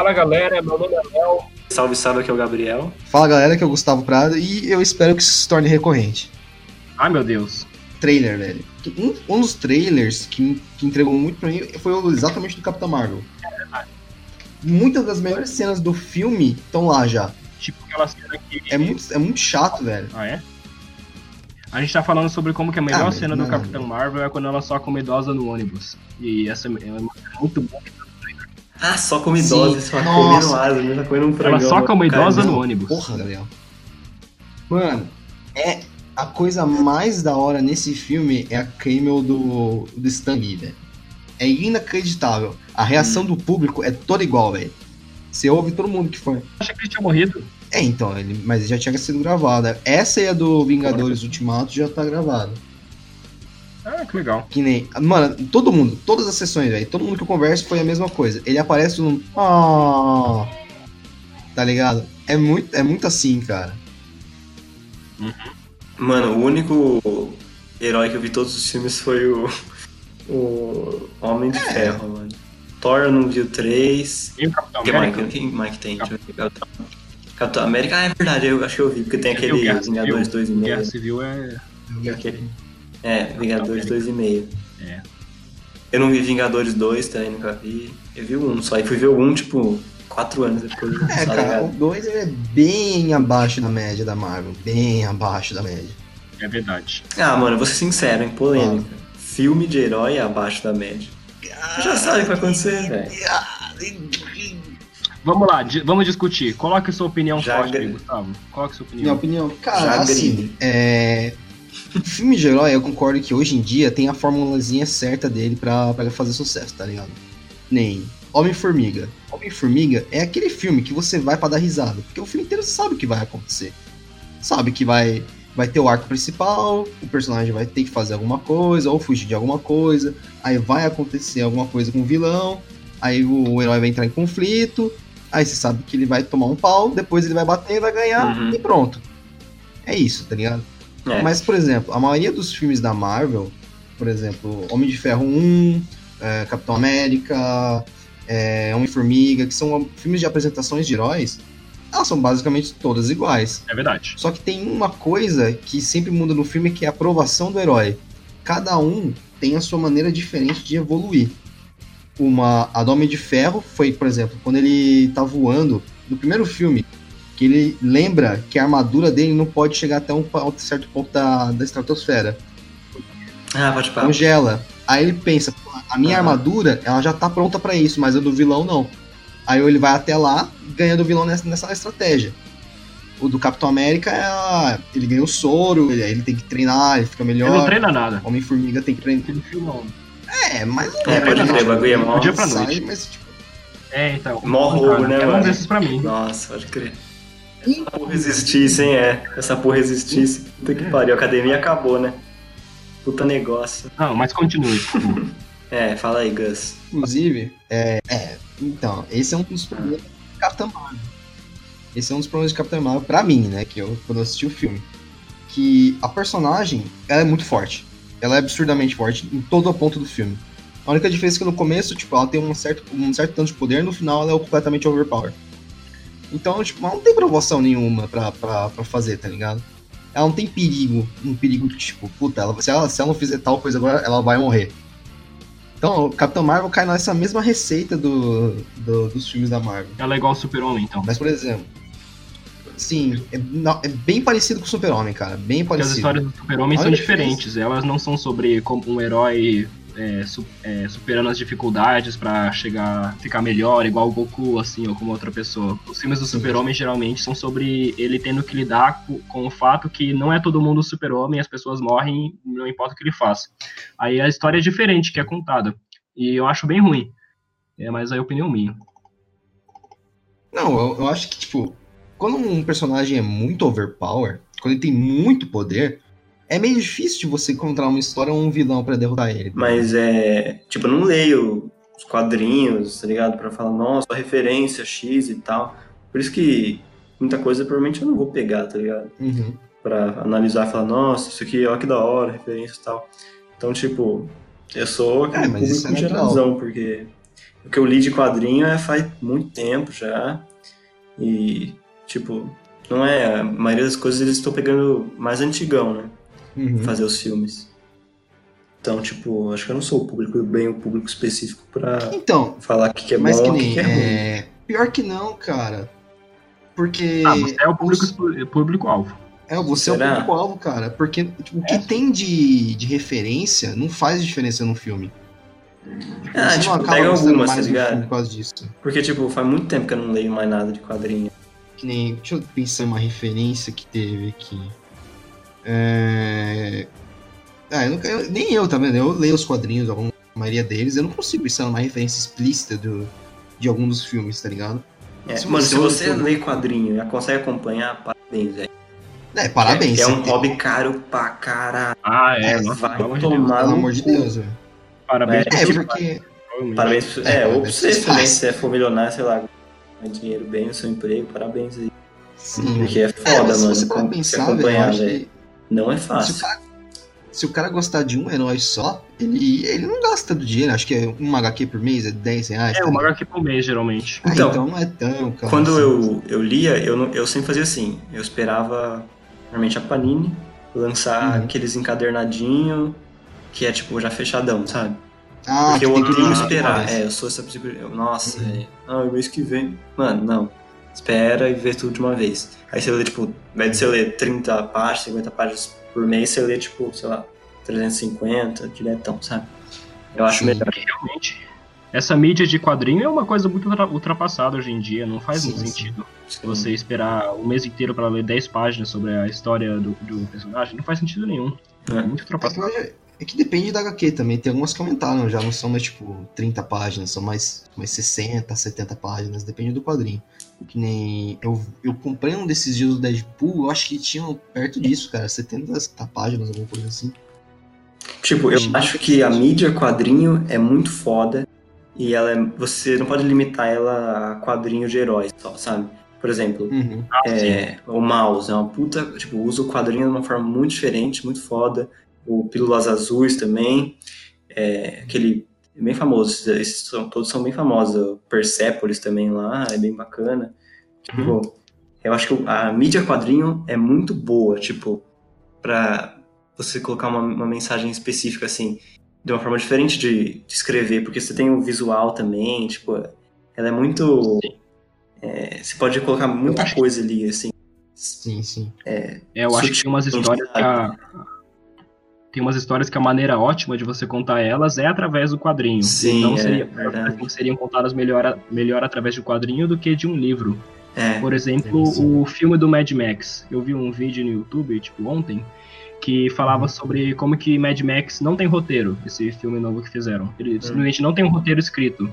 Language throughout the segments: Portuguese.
Fala galera, meu nome é Léo. Salve, salve, aqui é o Gabriel. Fala galera, que é o Gustavo Prado e eu espero que isso se torne recorrente. Ai meu Deus. Trailer, velho. Um, um dos trailers que, que entregou muito pra mim foi o- exatamente do Capitão Marvel. Muitas das melhores cenas do filme estão lá já. Tipo aquela cena que. É muito, é muito chato, velho. Ah, é? A gente tá falando sobre como que a melhor Ah, cena do. Capitão Marvel é quando ela só come idosa no ônibus. E essa é uma cena muito boa. Ah, só come idosa, Sim. só Nossa. comendo asa, né? Tá comendo um Ela só come idosa no ônibus. Porra, Gabriel. Mano, é a coisa mais da hora nesse filme é a camel do, do Stan Lee, velho. É inacreditável. A reação do público é toda igual, velho. Você ouve todo mundo que foi. Acha que ele tinha morrido? É, então, ele, mas já tinha sido gravada. Essa e a do Vingadores Ultimato já tá gravada. Ah, que legal. Que nem. Mano, todo mundo, todas as sessões, velho. Todo mundo que eu converso foi a mesma coisa. Ele aparece num. Ah. Tá ligado? É muito, é muito assim, cara. Mano, o único herói que eu vi todos os filmes foi o. O Homem de É. Ferro, mano. Thor eu não vi o 3. E o Capitão Que América? Mike, quem Mike tem? Capitão, Capitão América, ah, é verdade, eu acho que eu vi, porque tem viu aquele Vingadores Civil? 2,5. Guerra Civil é. Aquele- É, Vingadores 2,5. É. Eu não vi Vingadores 2 também, nunca vi. Eu vi o 1 só, e fui ver o 1, tipo, 4 anos depois. É, tá cara, o ligado? 2 é bem abaixo da média da Marvel. Bem abaixo da média. É verdade. Ah, mano, eu vou ser sincero, hein, polêmica. Filme de herói é abaixo da média. Você já sabe o que vai acontecer, velho. Vamos lá, vamos discutir. Coloque sua opinião Já forte. Gustavo. Coloque sua Minha opinião. opinião, cara, Já assim, é... Filme de herói, eu concordo que hoje em dia tem a formulazinha certa dele pra, pra fazer sucesso, tá ligado? Nem Homem-Formiga. Homem-Formiga é aquele filme que você vai pra dar risada, porque o filme inteiro você sabe o que vai acontecer. Sabe que vai, vai ter o arco principal, o personagem vai ter que fazer alguma coisa, ou fugir de alguma coisa, aí vai acontecer alguma coisa com o vilão, aí o, o herói vai entrar em conflito, aí você sabe que ele vai tomar um pau, depois ele vai bater, vai ganhar Uhum. e pronto. É isso, tá ligado? É. Mas, por exemplo, a maioria dos filmes da Marvel, por exemplo, Homem de Ferro 1, é, Capitão América, é, Homem-Formiga, que são filmes de apresentações de heróis, elas são basicamente todas iguais. É verdade. Só que tem uma coisa que sempre muda no filme, que é a aprovação do herói. Cada um tem a sua maneira diferente de evoluir. Uma, a do Homem de Ferro foi, por exemplo, quando ele tá voando, no primeiro filme, que ele lembra que a armadura dele não pode chegar até um, certo ponto da, da estratosfera. Ah, pode parar. Congela. Aí ele pensa, "Pô, a minha Aham. armadura, ela já tá pronta pra isso, mas a do vilão não. Aí ele vai até lá, ganha do vilão nessa, nessa estratégia. O do Capitão América é ele ganha o soro, ele, aí ele tem que treinar, ele fica melhor. Ele não treina nada. Homem-Formiga tem que treinar. É, mas não É, pode não. crer, o bagulho é mó. Dia pra Sai, noite. mas, tipo, É, então. Mó roubo, né, É um desses pra mim. Nossa, pode crer. Essa porra existisse, hein, é. Essa porra existisse. Puta que pariu, a academia acabou, né? Puta negócio. Não, mas continue. É, fala aí, Gus. inclusive, é, é, então, esse é um dos problemas de Capitão Marvel. Esse é um dos problemas de Capitão Marvel pra mim, né, que eu, quando eu assisti o filme. Que a personagem, ela é muito forte. Ela é absurdamente forte em todo o ponto do filme. A única diferença é que no começo, tipo, ela tem um certo, um certo tanto de poder, no final ela é completamente overpower. Então, tipo, ela não tem provocação nenhuma pra, pra, pra fazer, tá ligado? Ela não tem perigo, um perigo tipo, puta, ela, se, ela, se ela não fizer tal coisa agora, ela vai morrer. Então, o Capitão Marvel cai nessa mesma receita do, do- dos filmes da Marvel. Ela é igual o Super-Homem, então. Mas, por exemplo, sim, é, é bem parecido com o Super-Homem, cara. Bem Porque as parecido. histórias do Super-Homem são diferentes. Elas não são sobre como um herói é, su- é, superando as dificuldades pra chegar, ficar melhor, igual o Goku, assim, ou como outra pessoa. Os filmes do. Super-Homem geralmente são sobre ele tendo que lidar co- com o fato que não é todo mundo Super-Homem, as pessoas morrem, não importa o que ele faça. Aí a história é diferente que é contada. E eu acho bem ruim. É, mas aí é opinião minha. Não, eu, eu acho que, tipo, quando um personagem é muito overpower, quando ele tem muito poder, é meio difícil de você encontrar uma história ou um vilão pra derrotar ele. Mas é. Tipo, eu não leio os quadrinhos, tá ligado? Pra falar, nossa, referência X e tal. Por isso que muita coisa provavelmente eu não vou pegar, tá ligado? Uhum. Pra analisar e falar, nossa, isso aqui, ó que da hora, referência e tal. Então, tipo, eu sou aquele É, mas isso é geralzão, porque O que eu li de quadrinho é faz muito tempo já. E, tipo, não é. A maioria das coisas eles estão pegando mais antigão, né? Uhum. Fazer os filmes. Então, tipo, acho que eu não sou o público, bem o público específico pra Então, falar o que, que é mas bom que que, nem. que é ruim. é, Pior que não, cara. Porque. Ah, você é o os- público- público-alvo. É, você é Será? o público-alvo, cara. Porque tipo, o que É. tem de, de referência não faz diferença no filme. Ah, Você tipo, não acaba pega algumas, mais tá ligado? por causa disso. Porque, tipo, faz muito tempo que eu não leio mais nada de quadrinho. Que nem. Deixa eu pensar em uma referência que teve aqui. É. Ah, eu não- eu- nem eu, tá vendo? Eu leio os quadrinhos, alguma a maioria deles, eu não consigo pensar numa referência explícita do, de algum dos filmes, tá ligado? É, Se mano, se você olha- lê quadrinho e consegue acompanhar, parabéns, velho. É, parabéns. É, é um tem- hobby caro pra caralho. Ah, é, É, nossa, vai pelo tomar. Deus. Pelo no amor de. Deus, velho. Parabéns É, É, porque. Parabéns É, É, ou pra você também, se você for milionário, sei lá, ganhar dinheiro bem no seu emprego, parabéns aí. Sim, Porque é É, foda, mas se mano. você pensar, acompanhar, velho. Não é se o, fácil. cara, se o cara gostar de um herói só, ele, ele não gasta do dinheiro. Acho que é um HQ por mês, é 10 reais. É, tá uma? HQ por mês, geralmente. Ah, Então, então, não é tão caro. Quando assim. eu, eu lia, eu, não- eu sempre fazia assim. Eu esperava, normalmente, a Panini lançar Uhum. aqueles encadernadinhos que é, tipo, já fechadão, sabe? Ah, Porque que eu odeio esperar. É, eu sou essa pessoa. eu- Nossa, Uhum. velho. Ah, o mês que vem. Mano, não. Espera e vê tudo de uma vez. Aí você lê, tipo, ao invés de você ler 30 páginas, 50 páginas por mês, você lê, tipo, sei lá, 350, diretão, sabe? Eu acho Sim. melhor. Realmente. Essa mídia de quadrinho é uma coisa muito ultra- ultrapassada hoje em dia. Não faz Sim, muito sim. sentido. Você esperar o mês inteiro pra ler 10 páginas sobre a história do, do personagem, não faz sentido nenhum. É É. muito ultrapassado. É que depende da HQ também. Tem algumas que aumentaram, já não são mais tipo 30 páginas, são mais, mais 60, 70 páginas, depende do quadrinho. Que nem. Eu, eu comprei um desses dias do Deadpool, eu acho que tinham perto disso, cara, 70 páginas, alguma coisa assim. Tipo, eu Sim. acho que a mídia quadrinho é muito foda e ela é- você não pode limitar ela a quadrinho de heróis só, sabe? Por exemplo, Uhum. Ah, é, o Mouse é uma puta, tipo, usa o quadrinho de uma forma muito diferente, muito foda. O Pílulas Azuis também, é, aquele é bem famoso, esses- são, todos são bem famosos. O Persepolis também lá, é bem bacana. Tipo, eu acho que a mídia quadrinho é muito boa, tipo, pra você colocar uma, uma mensagem específica, assim, de uma forma diferente de, de escrever, porque você tem o visual também, tipo, ela é muito... é, você pode colocar muita coisa ali, assim. Sim, sim. É, eu acho que tem umas histórias que a, tem umas histórias que a maneira ótima de você contar elas é através do quadrinho. Sim, não é, seria, verdade. assim, seriam contadas melhor, melhor através de quadrinho do que de um livro. É, Por exemplo, sim. o filme do Mad Max. Eu vi um vídeo no YouTube, tipo, ontem, que falava sobre como que Mad Max não tem roteiro, esse filme novo que fizeram. Ele simplesmente não tem um roteiro escrito.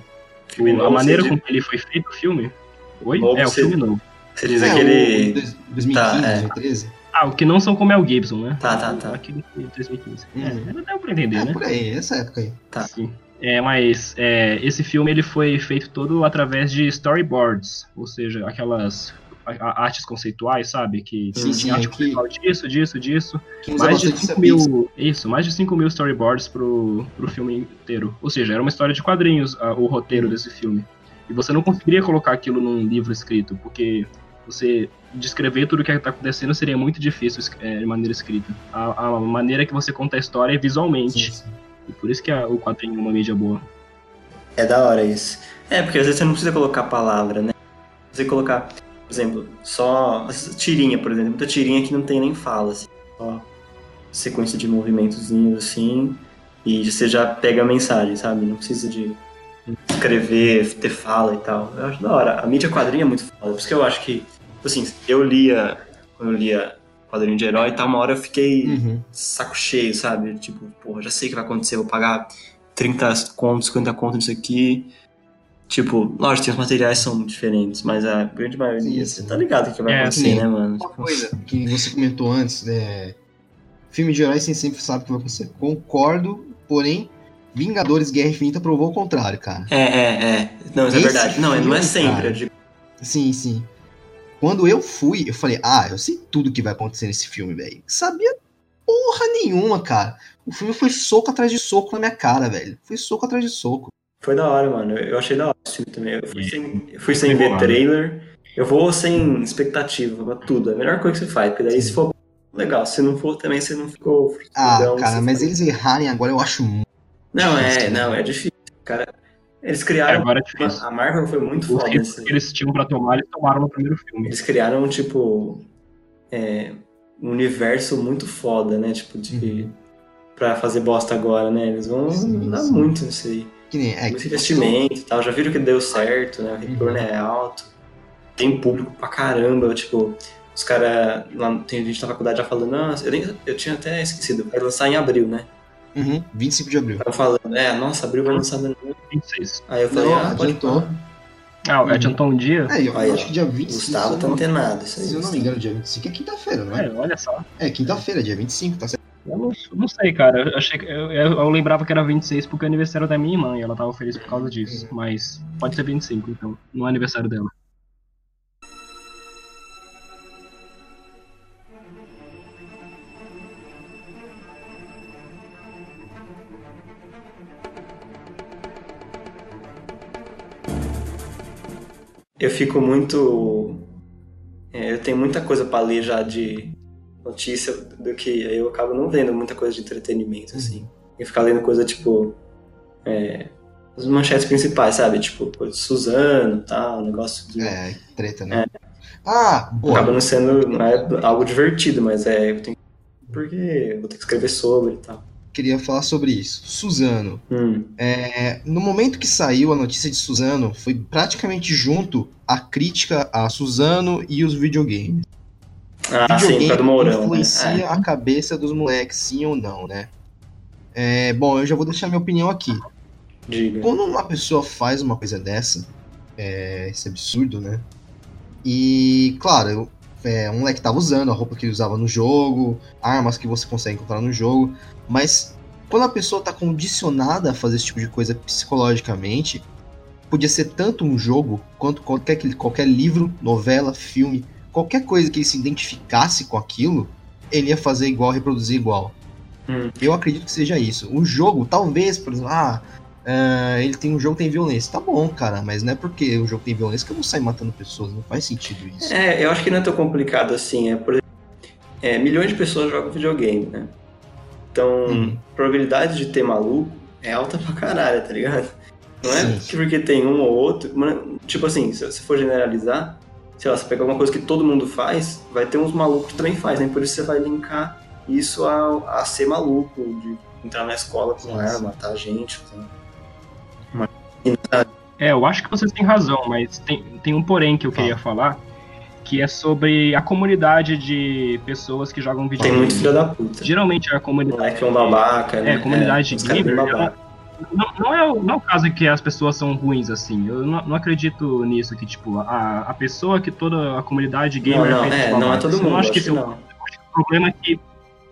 Filme O- a maneira você com diz? que ele foi feito, o filme... Oi? Novo, é, o filme novo. você diz É, aquele... o dois- 2015, Tá, é. 2013? Ah, o que não são com Mel Gibson, né? Tá, tá, tá. Aquele de 2015. Uhum. É, não dá pra entender, É, né? por aí, essa época aí. Tá. Sim. É, mas é, esse filme ele foi feito todo através de storyboards, ou seja, aquelas artes conceituais, sabe? Que Sim, sim, arte é que- conceitual disso, disso, disso. Mais de bastante 5 essa mil. Isso, mais de 5 mil storyboards pro, pro filme inteiro. Ou seja, era uma história de quadrinhos a- o roteiro desse filme. E você não conseguiria colocar aquilo num livro escrito, porque você descrever tudo o que está acontecendo seria muito difícil é, de maneira escrita. A, a maneira que você conta a história é visualmente. Sim, sim. E por isso que a- o quadrinho é uma mídia boa. É da hora isso. É, porque às vezes você não precisa colocar palavra, né? Você colocar, por exemplo, só tirinha, por exemplo, muita tirinha que não tem nem fala, assim, só sequência de movimentozinhos assim, e você já pega a mensagem, sabe? Não precisa de escrever, ter fala e tal. Eu acho da hora. A mídia quadrinho é muito foda, por isso que eu acho que, assim, eu lia, quando eu lia quadrinho de herói e tal, uma hora eu fiquei Uhum. saco cheio, sabe? Tipo, porra, já sei o que vai acontecer, vou pagar 30 contos, 50 contos nisso aqui. Tipo, lógico, tem os materiais são diferentes, mas a grande maioria, Sim, você tá ligado o que vai É, acontecer, sim. né, mano? Uma Tipo, coisa que você comentou antes, é... filme de heróis você sempre sabe o que vai acontecer. Concordo, porém, Vingadores Guerra Infinita provou o contrário, cara. É, é, é. Não, isso é verdade. Não, não é sempre. cara. Eu digo, Sim, sim. Quando eu fui, eu falei, ah, eu sei tudo que vai acontecer nesse filme, velho. Sabia porra nenhuma, cara. O filme foi soco atrás de soco na minha cara, velho. Foi soco atrás de soco. Foi da hora, mano. Eu achei da hora esse filme também. Eu fui sem, eu fui sem ver Enrolado. trailer. Eu vou sem expectativa pra tudo. É a melhor coisa que você faz. Porque daí, se for legal. Se não for, também você não ficou. Ah, cara, mas foi- eles errarem agora eu acho muito. Não, é, né? não, é difícil. Cara, eles criaram. agora é difícil. A Marvel foi muito Os foda. nesse- que eles tinham pra tomar, eles tomaram no primeiro filme. Eles criaram, tipo, é, um universo muito foda, né? Tipo, de. Uhum. Pra fazer bosta agora, né? Eles vão Sim, dar sim. muito nisso aí. Que nem. É, muito que investimento e tal. Já viram que deu certo, né? O retorno Uhum. é alto. Tem público pra caramba. Tipo, os caras. Tem gente na faculdade já falando, nossa, eu, nem, eu tinha até esquecido. Vai lançar em abril, né? Uhum, 25 de abril. Estavam falando, é, nossa, abril vai lançar. no- 26. Aí eu falei, Não, ah, pode adiantou. pôr. Ah, Uhum. adiantou um dia? É, eu Aí, acho ó, que dia O 25. Gustavo se tá eu não- antenado. Isso aí, Se eu não me engano, dia 25 é quinta-feira, não é? É, olha só. É, quinta-feira, dia 25, tá certo? Eu não, não sei, cara. Eu, achei, eu, eu, eu lembrava que era 26 porque é aniversário da minha irmã e ela tava feliz por causa disso. Mas pode ser 25, então. Não é aniversário dela. Eu fico muito. é, eu tenho muita coisa pra ler já de notícia do que eu acabo não vendo muita coisa de entretenimento, assim. Eu ficar lendo coisa tipo. é, as manchetes principais, sabe? Tipo, coisa de Suzano e tal, negócio de. É, treta, né? Ah, Acaba boa. não sendo não é algo divertido, mas é. Eu tenho, porque eu vou ter que escrever sobre e tal. Queria falar sobre isso. Suzano. Hum, É, no momento que saiu a notícia de Suzano, foi praticamente junto a crítica a Suzano e os videogames. Ah, sim, por causa do Mourão. Né? influencia É. a cabeça dos moleques, sim ou não, né? É, bom, eu já vou deixar minha opinião aqui. Diga. Quando uma pessoa faz uma coisa dessa, é, esse absurdo, né? E, claro, é, um moleque tava usando a roupa que ele usava no jogo, armas que você consegue encontrar no jogo, mas quando a pessoa tá condicionada a fazer esse tipo de coisa psicologicamente, podia ser tanto um jogo quanto qualquer, qualquer livro, novela, filme, qualquer coisa que ele se identificasse com aquilo, ele ia fazer igual, reproduzir igual. Hum. Eu acredito que seja isso. O jogo, talvez, por exemplo, ah, ah, ele tem um jogo que tem violência. Tá bom, cara, mas não é porque o jogo tem violência que eu vou sair matando pessoas. Não faz sentido isso. É, eu acho que não é tão complicado assim. É, por exemplo, é, milhões de pessoas jogam videogame, né? Então, a probabilidade de ter maluco é alta pra caralho, tá ligado? Não é Sim. que porque tem um ou outro. Tipo assim, se você for generalizar, sei lá, você pegar alguma coisa que todo mundo faz, vai ter uns malucos que também fazem. Por isso você vai linkar isso a, a ser maluco, de entrar na escola com arma, matar gente. Uma... É, eu acho que vocês têm razão, mas tem, tem um porém que eu queria falar, que é sobre a comunidade de pessoas que jogam Tem videogame. muito filho da puta. Geralmente a comunidade. Moleque é um babaca, né? É, comunidade caras bem gamer. Não, não é, o- não é o caso que as pessoas são ruins, assim. Eu não, não acredito nisso, que, tipo, a, a pessoa que toda a comunidade Não, gamer não, de é, não é todo Eu mundo. não acho que esse é não. o problema é que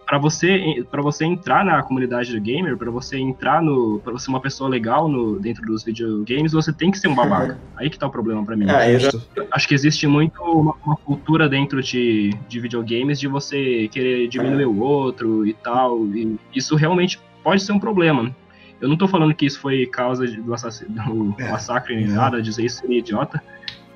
para você para você entrar na comunidade do gamer, para você entrar no, para você ser uma pessoa legal no dentro dos videogames, você tem que ser um babaca. Aí que tá o problema pra mim. Ah, eu já-. Acho que existe muito uma, uma cultura dentro de, de videogames de você querer diminuir o outro e tal. E isso realmente pode ser um problema. Eu não tô falando que isso foi causa do, assass- do É, massacre nem nada, dizer isso seria idiota.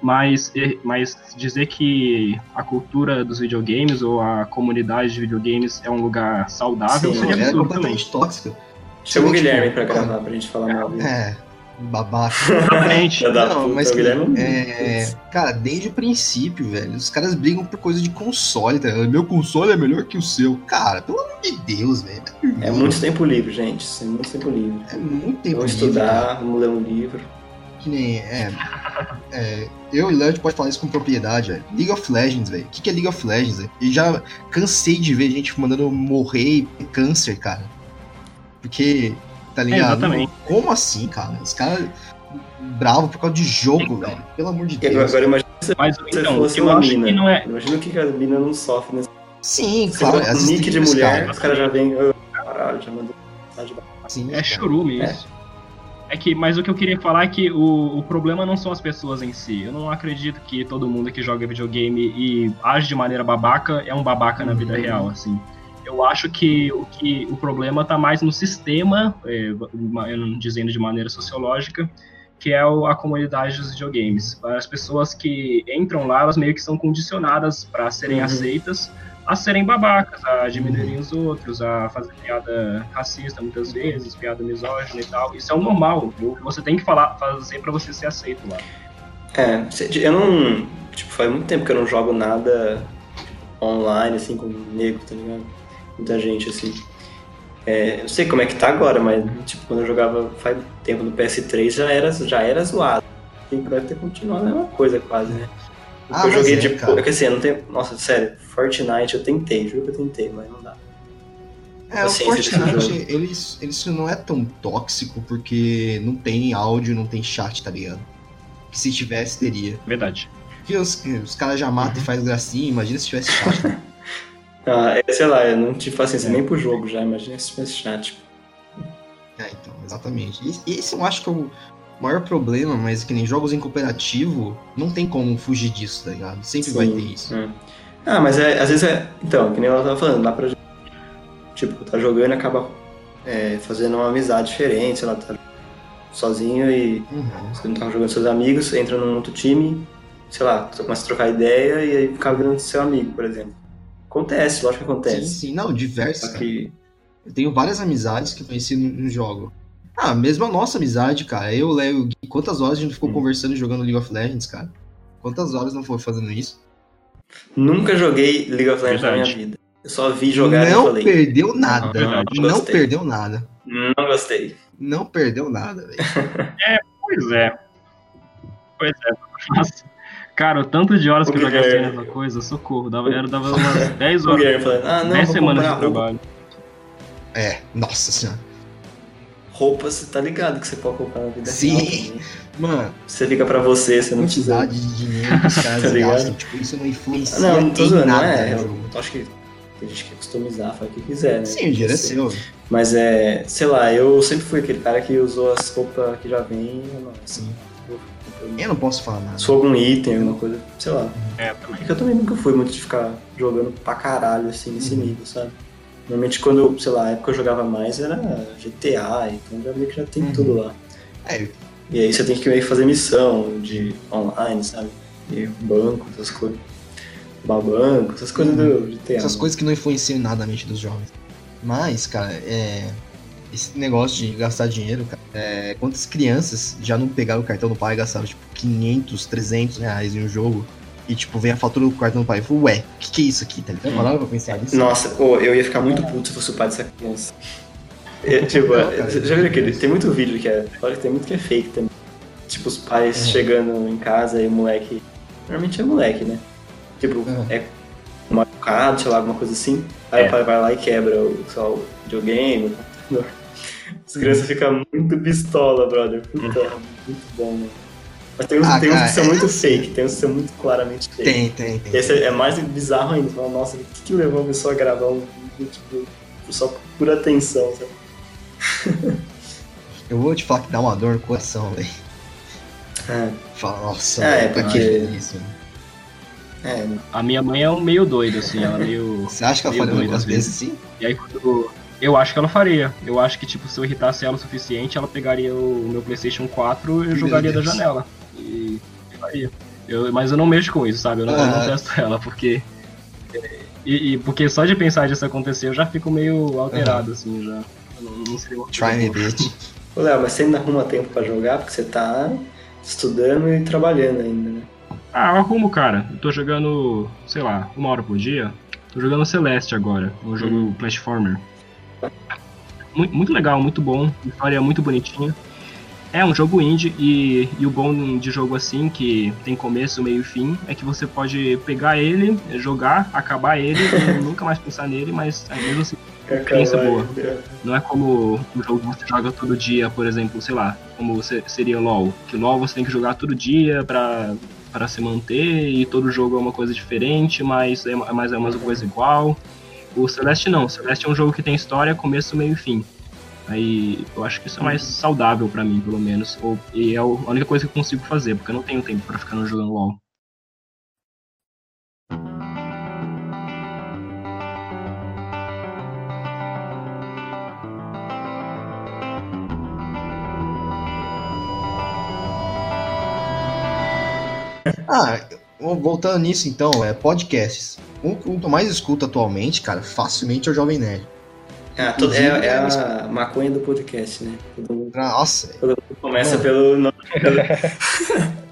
Mas, mas dizer que a cultura dos videogames ou a comunidade de videogames é um lugar saudável Sim, seria é absurdo completamente tóxica. Chama o Tipo, Guilherme pra ah, gravar pra gente falar mal. É, babaca. Exatamente. Não, mas Guilherme é, cara, desde o princípio, velho, os caras brigam por coisa de console, tá? Meu console é melhor que o seu. Cara, pelo amor de Deus, velho. É muito tempo livre, gente. É muito tempo livre. É muito tempo Vamos livre, estudar, vamos ler um livro. Que nem. É, é, eu e o Léo pode falar isso com propriedade, velho. League of Legends, velho. O que, que é League of Legends, velho? E já cansei de ver gente mandando morrer e ter câncer, cara. Porque, tá ligado? exatamente. Como assim, cara? Os caras bravo por causa de jogo, Então. velho. Pelo amor de Deus. agora imagina Mas se você então, fosse eu uma mina. que não é. Imagina o que a mina não sofre nesse Sim, Você claro. um nick de mulher, cara. os caras já vêm. "Ah, Caralho, já mandou mensagem. Sim, É cara. chorume isso. É que, mas o que eu queria falar é que o, o problema não são as pessoas em si. Eu não acredito que todo mundo que joga videogame e age de maneira babaca é um babaca na vida real, assim. eu acho que o, que o problema está mais no sistema, é, dizendo de maneira sociológica, que é a comunidade dos videogames. As pessoas que entram lá, elas meio que são condicionadas para serem uhum. aceitas a serem babacas, a diminuírem uhum. os outros, a fazer piada racista muitas vezes, piada misógina e tal. Isso é o normal. Você tem que falar, fazer para você ser aceito lá. É, eu não. Tipo, faz muito tempo que eu não jogo nada online, assim, com negro, tá ligado? Muita gente, assim. É, não sei como é que tá agora, mas tipo, quando eu jogava faz tempo no PS3 já era, já era zoado. E deve ter continuado a mesma coisa quase, né? Ah, eu joguei é, de. Cara. É que assim, eu não tenho. Nossa, sério, Fortnite eu tentei, juro que eu tentei, mas não dá. É, o Fortnite, ele, ele não é tão tóxico porque não tem áudio, não tem chat, tá ligado? Que se tivesse, teria. Verdade. Que os, os caras já matam uhum. e faz gracinha, imagina se tivesse chat. ah, é, sei lá, eu não tive paciência é. nem pro jogo já, imagina se tivesse chat. É, então, exatamente. Esse eu acho que é o maior problema, mas que nem jogos em cooperativo, não tem como fugir disso, tá ligado? Sempre Sim, vai ter isso. É. Ah, mas é, às vezes é. Então, que nem ela tava falando, dá pra. Tipo, tá jogando e acaba é, fazendo uma amizade diferente, sei lá, tá sozinho e uhum. você não tá jogando com seus amigos, entra num outro time, sei lá, começa a trocar ideia e aí acaba virando seu amigo, por exemplo. Acontece, lógico que acontece. Sim, sim, não, diversas. Que... Eu tenho várias amizades que eu conheci no jogo. Ah, mesmo a nossa amizade, cara. Eu, Léo, quantas horas a gente ficou hum. conversando e jogando League of Legends, cara? Quantas horas não foi fazendo isso? Nunca joguei League of Legends na minha vida. Eu só vi jogar não e falei. Perdeu nada. Não, não, não perdeu nada. Não gostei. Não perdeu nada, velho. é, pois é. Pois é. Nossa. Cara, o tanto de horas o que eu já gastei nessa coisa, socorro. Dava, era, dava umas 10 horas. Falando, ah, não, 10 semanas de trabalho. É, nossa senhora roupa, você tá ligado que você pode comprar na vida Sim. real. Né? Mano. Você liga pra você, você não precisa. Quantidade de dinheiro que os caras tá gastam, tipo, isso não influencia não, não tô zoando, nada. Não é, eu acho que tem gente que quer customizar, faz o que quiser, né? Sim, o dinheiro é seu. Mas é, sei lá, eu sempre fui aquele cara que usou as roupas que já vem, não, assim, eu não posso falar nada. Se algum item, alguma coisa, sei lá. É, também. Porque eu também nunca fui muito de ficar jogando pra caralho, assim, nesse uhum. nível, sabe? Normalmente quando, sei lá, a época eu jogava mais era GTA, então já meio que já tem uhum. tudo lá. É. E aí você tem que meio que fazer missão de online, sabe? E banco, essas coisas. Banco, essas coisas uhum. do GTA. Essas coisas que não influenciam nada a mente dos jovens. Mas, cara, é. Esse negócio de gastar dinheiro, cara, é... quantas crianças já não pegaram o cartão do pai e gastaram, tipo, 500, 300 reais em um jogo e, tipo, vem a fatura do cartão do pai. Eu falei, ué, o que, que é isso aqui? Tá ligado? Hum. pra pensar nisso. Nossa, pô, eu ia ficar muito puto se fosse o pai dessa criança. É, tipo, não, cara, já viram aquele? Tem muito vídeo que é. Olha que tem muito que é fake também. Tipo, os pais é. chegando em casa e o moleque. Normalmente é moleque, né? Tipo, é, é machucado, sei lá, alguma coisa assim. Aí é. o pai vai lá e quebra o, só, o videogame, o computador. As crianças ficam muito pistola, brother. Puta, uhum. muito bom, mano. Mas tem uns, ah, tem uns que são é muito assim. fake, tem uns que são muito claramente fake. Tem, tem, tem. Esse é mais bizarro ainda. Fala, nossa, o que, que levou a pessoa a gravar um vídeo tipo, só por atenção, sabe? Eu vou te falar que dá uma dor no coração, velho. É. Fala, nossa, é, é porque. Isso, é. A minha mãe é um meio doido, assim, ela é meio. Você acha que ela faria um negócio desse assim? E aí quando eu acho que ela faria. Eu acho que, tipo, se eu irritasse ela o suficiente, ela pegaria o meu PlayStation 4 e jogaria da janela. E faria. Eu, mas eu não mexo com isso, sabe? Eu não, eu não testo ela, porque. E, e, porque só de pensar disso acontecer, eu já fico meio alterado, uhum. assim, já. Eu não, não sei Try me, bitch. Ô, Léo, mas você ainda arruma tempo pra jogar, porque você tá estudando e trabalhando ainda, né? Ah, eu arrumo, cara. Eu tô jogando, sei lá, uma hora por dia. Tô jogando Celeste agora, um jogo uhum. platformer. Muito, muito legal, muito bom, história muito bonitinha. É um jogo indie e, e, o bom de jogo assim, que tem começo, meio e fim, é que você pode pegar ele, jogar, acabar ele e nunca mais pensar nele, mas é mesmo assim, experiência boa. Não é como um jogo que você joga todo dia, por exemplo, sei lá, como seria LoL. Que LoL você tem que jogar todo dia pra, pra se manter e todo jogo é uma coisa diferente, mas é, mas é uma coisa igual. O Celeste não. O Celeste é um jogo que tem história, começo, meio e fim. Aí eu acho que isso é mais saudável para mim, pelo menos. Ou, e é a única coisa que eu consigo fazer, porque eu não tenho tempo para ficar jogando LOL. Ah, voltando nisso então, é podcasts. Um que eu mais escuto atualmente, cara, facilmente é o Jovem Nerd. Ah, to- é, é a maconha do podcast, né? Todo mundo, Nossa, todo mundo começa Mano. pelo nome.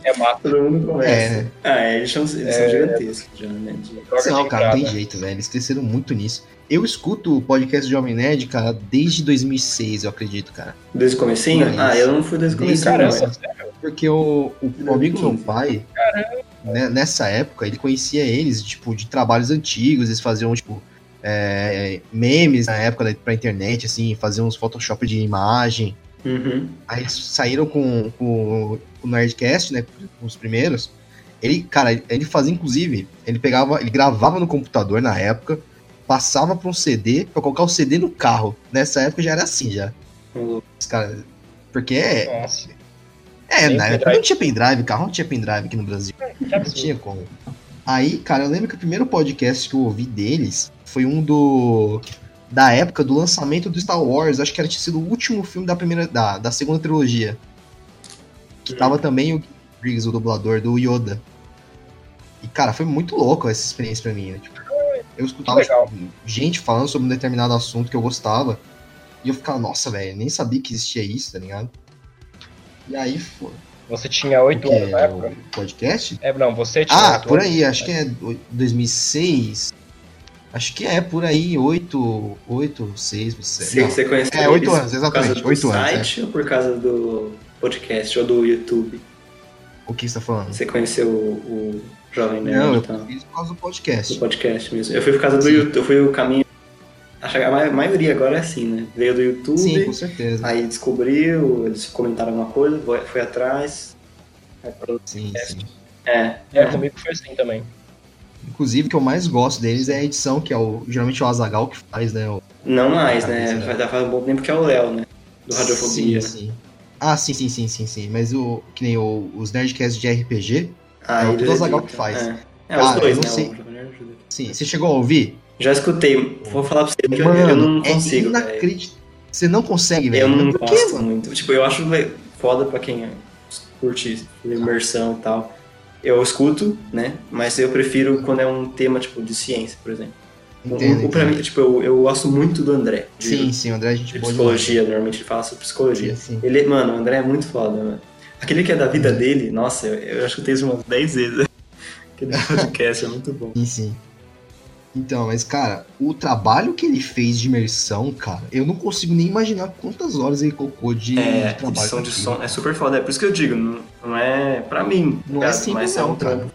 É massa. Todo mundo começa. é, né? Ah, é, eles são, eles são É. gigantescos já, né? De- Não, de cara, não tem jeito, velho. Eles cresceram muito nisso. Eu escuto o podcast do Jovem Nerd, cara, desde 2006, eu acredito, cara. Desde o comecinho? É isso. ah, eu não fui desde o Desde comecinho, não. Caramba, Porque o, o, o amigo do meu 15. pai, né, nessa época, ele conhecia eles, tipo, de trabalhos antigos, eles faziam, tipo, é, memes na época da, pra internet, assim, faziam uns Photoshop de imagem. Uhum. Aí eles saíram com, com o Nerdcast, né, com os primeiros. Ele, cara, ele fazia, inclusive, ele pegava, ele gravava no computador na época, passava pra um CD, pra colocar o CD no carro. Nessa época já era assim, já. Os caras... Porque é, Nossa. é, na época não tinha pendrive, carro não tinha pendrive aqui no Brasil. Que Não tinha como. Aí, cara, eu lembro que o primeiro podcast que eu ouvi deles foi um do. Da época do lançamento do Star Wars. Acho que era tinha sido o último filme da primeira. Da, da segunda trilogia. Que tava também o Briggs, o dublador do Yoda. E, cara, foi muito louco essa experiência pra mim, né? Tipo, eu escutava tipo, gente falando sobre um determinado assunto que eu gostava. E eu ficava, nossa, velho, nem sabia que existia isso, tá ligado? E aí, foi. Você tinha O 8 que anos na é época? podcast? É, não, você tinha Ah, por anos. aí, acho que é do- 2006. Acho que é por aí, 8, 8 6, você. Você, não. você conheceu É, oito anos, Por exatamente, causa do oito anos, é. site ou por causa do podcast ou do YouTube? O que você tá falando? Você conheceu o, o Jovem Nerd Não, eu então, fiz por causa do do podcast. podcast mesmo? Eu fui por causa do Sim. YouTube, eu fui o caminho. Acho que a ma- maioria agora é assim, né? Veio do YouTube, Sim, com certeza. aí descobriu, eles comentaram alguma coisa, foi, atrás. Sim, sim. É, É, comigo foi assim também. Inclusive, o que eu mais gosto deles é a edição, que é o geralmente o Azagal que faz, né? O, não mais, né? é. Vai dar faz um bom tempo que é o Léo, né? Do Radiofobia. Sim, sim. Ah, sim, sim, sim, sim, sim. Mas o que nem o- os Nerdcasts de RPG, Ah, É o do Azaghal edita. que faz. É, é os Ah, eu dois, não né? sei. O sim. Você chegou a ouvir? Já escutei, vou falar pra você, Mano, eu não é consigo, velho. inacreditável. Você não consegue, velho. Eu não Por gosto muito. Tipo, eu acho foda pra quem curte imersão e tal. Eu escuto, né? Mas eu prefiro quando é um tema, tipo, de ciência, por exemplo. O- Entendo, o, pra entendo. mim, tipo, eu, eu gosto muito do André. De, Sim, sim, o André é gente de psicologia, normalmente ele fala sobre psicologia. Sim, sim. Ele, mano, o André é muito foda, mano. Aquele que é da vida dele, nossa, eu, eu acho que eu tenho isso umas 10 vezes. Aquele podcast é muito bom. Sim, sim. Então, mas, cara, o trabalho que ele fez de imersão, cara, eu não consigo nem imaginar quantas horas ele colocou de, É, de trabalho. edição de som é super foda. É por isso que eu digo, não, não é pra mim, Não tá é simples mas é não, um cara. trampo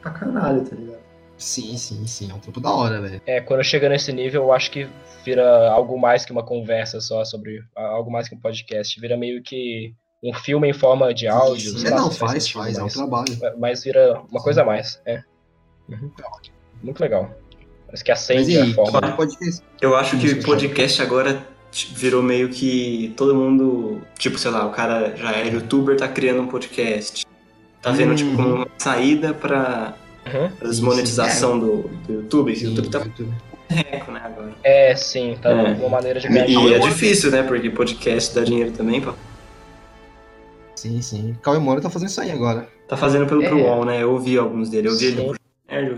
pra caralho, tá ligado? Sim, sim, sim. É um trampo da hora, velho. É, quando chega nesse nível, eu acho que vira algo mais que uma conversa só sobre algo mais que um podcast. Vira meio que um filme em forma de áudio. Sim, é, não, faz, faz, é um trabalho. mas vira uma coisa a mais. É. Uhum. Muito legal. Parece que Mas acende e a aí, forma. que podcast? Eu acho que Isso, podcast agora tipo, virou meio que todo mundo, tipo, sei lá, o cara já é youtuber, tá criando um podcast. Tá vendo, Uhum. tipo, como uma saída pra, Uhum. pra desmonetização do, do YouTube. O Sim, YouTube tá YouTube. eco, né, agora. É, sim, tá É. uma maneira de ganhar E é difícil, né, porque podcast dá dinheiro também, pô. Sim, sim. Cauê Moura tá fazendo isso aí agora. Tá fazendo pelo É. Pro Wall, né? Eu ouvi alguns dele. Eu ouvi ele Sim. o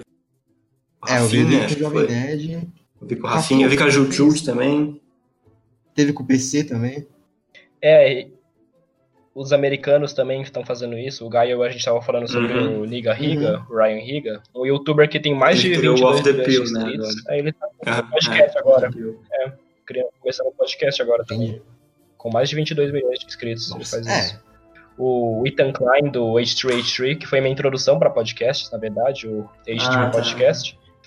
O é, eu vi Rafinha, ele com o Jovem. Nerd. Eu vi com o Rafinha, eu vi com a Jujut também. Teve com o PC também. É, os americanos também estão fazendo isso. O Gaio, a gente estava falando sobre Uhum. o Niga Riga, o Ryan Riga, um youtuber que tem mais Ele de criou o 22 Off the milhões de Pill, né, inscritos. agora. Aí ele tá Ah, podcast é. agora. criando, começando um podcast agora também. Com mais de 22 milhões de inscritos. Ele Nossa, faz é. isso. O Ethan Klein, do H3H3, que foi minha introdução para podcasts, na verdade, o H3 Ah, tá.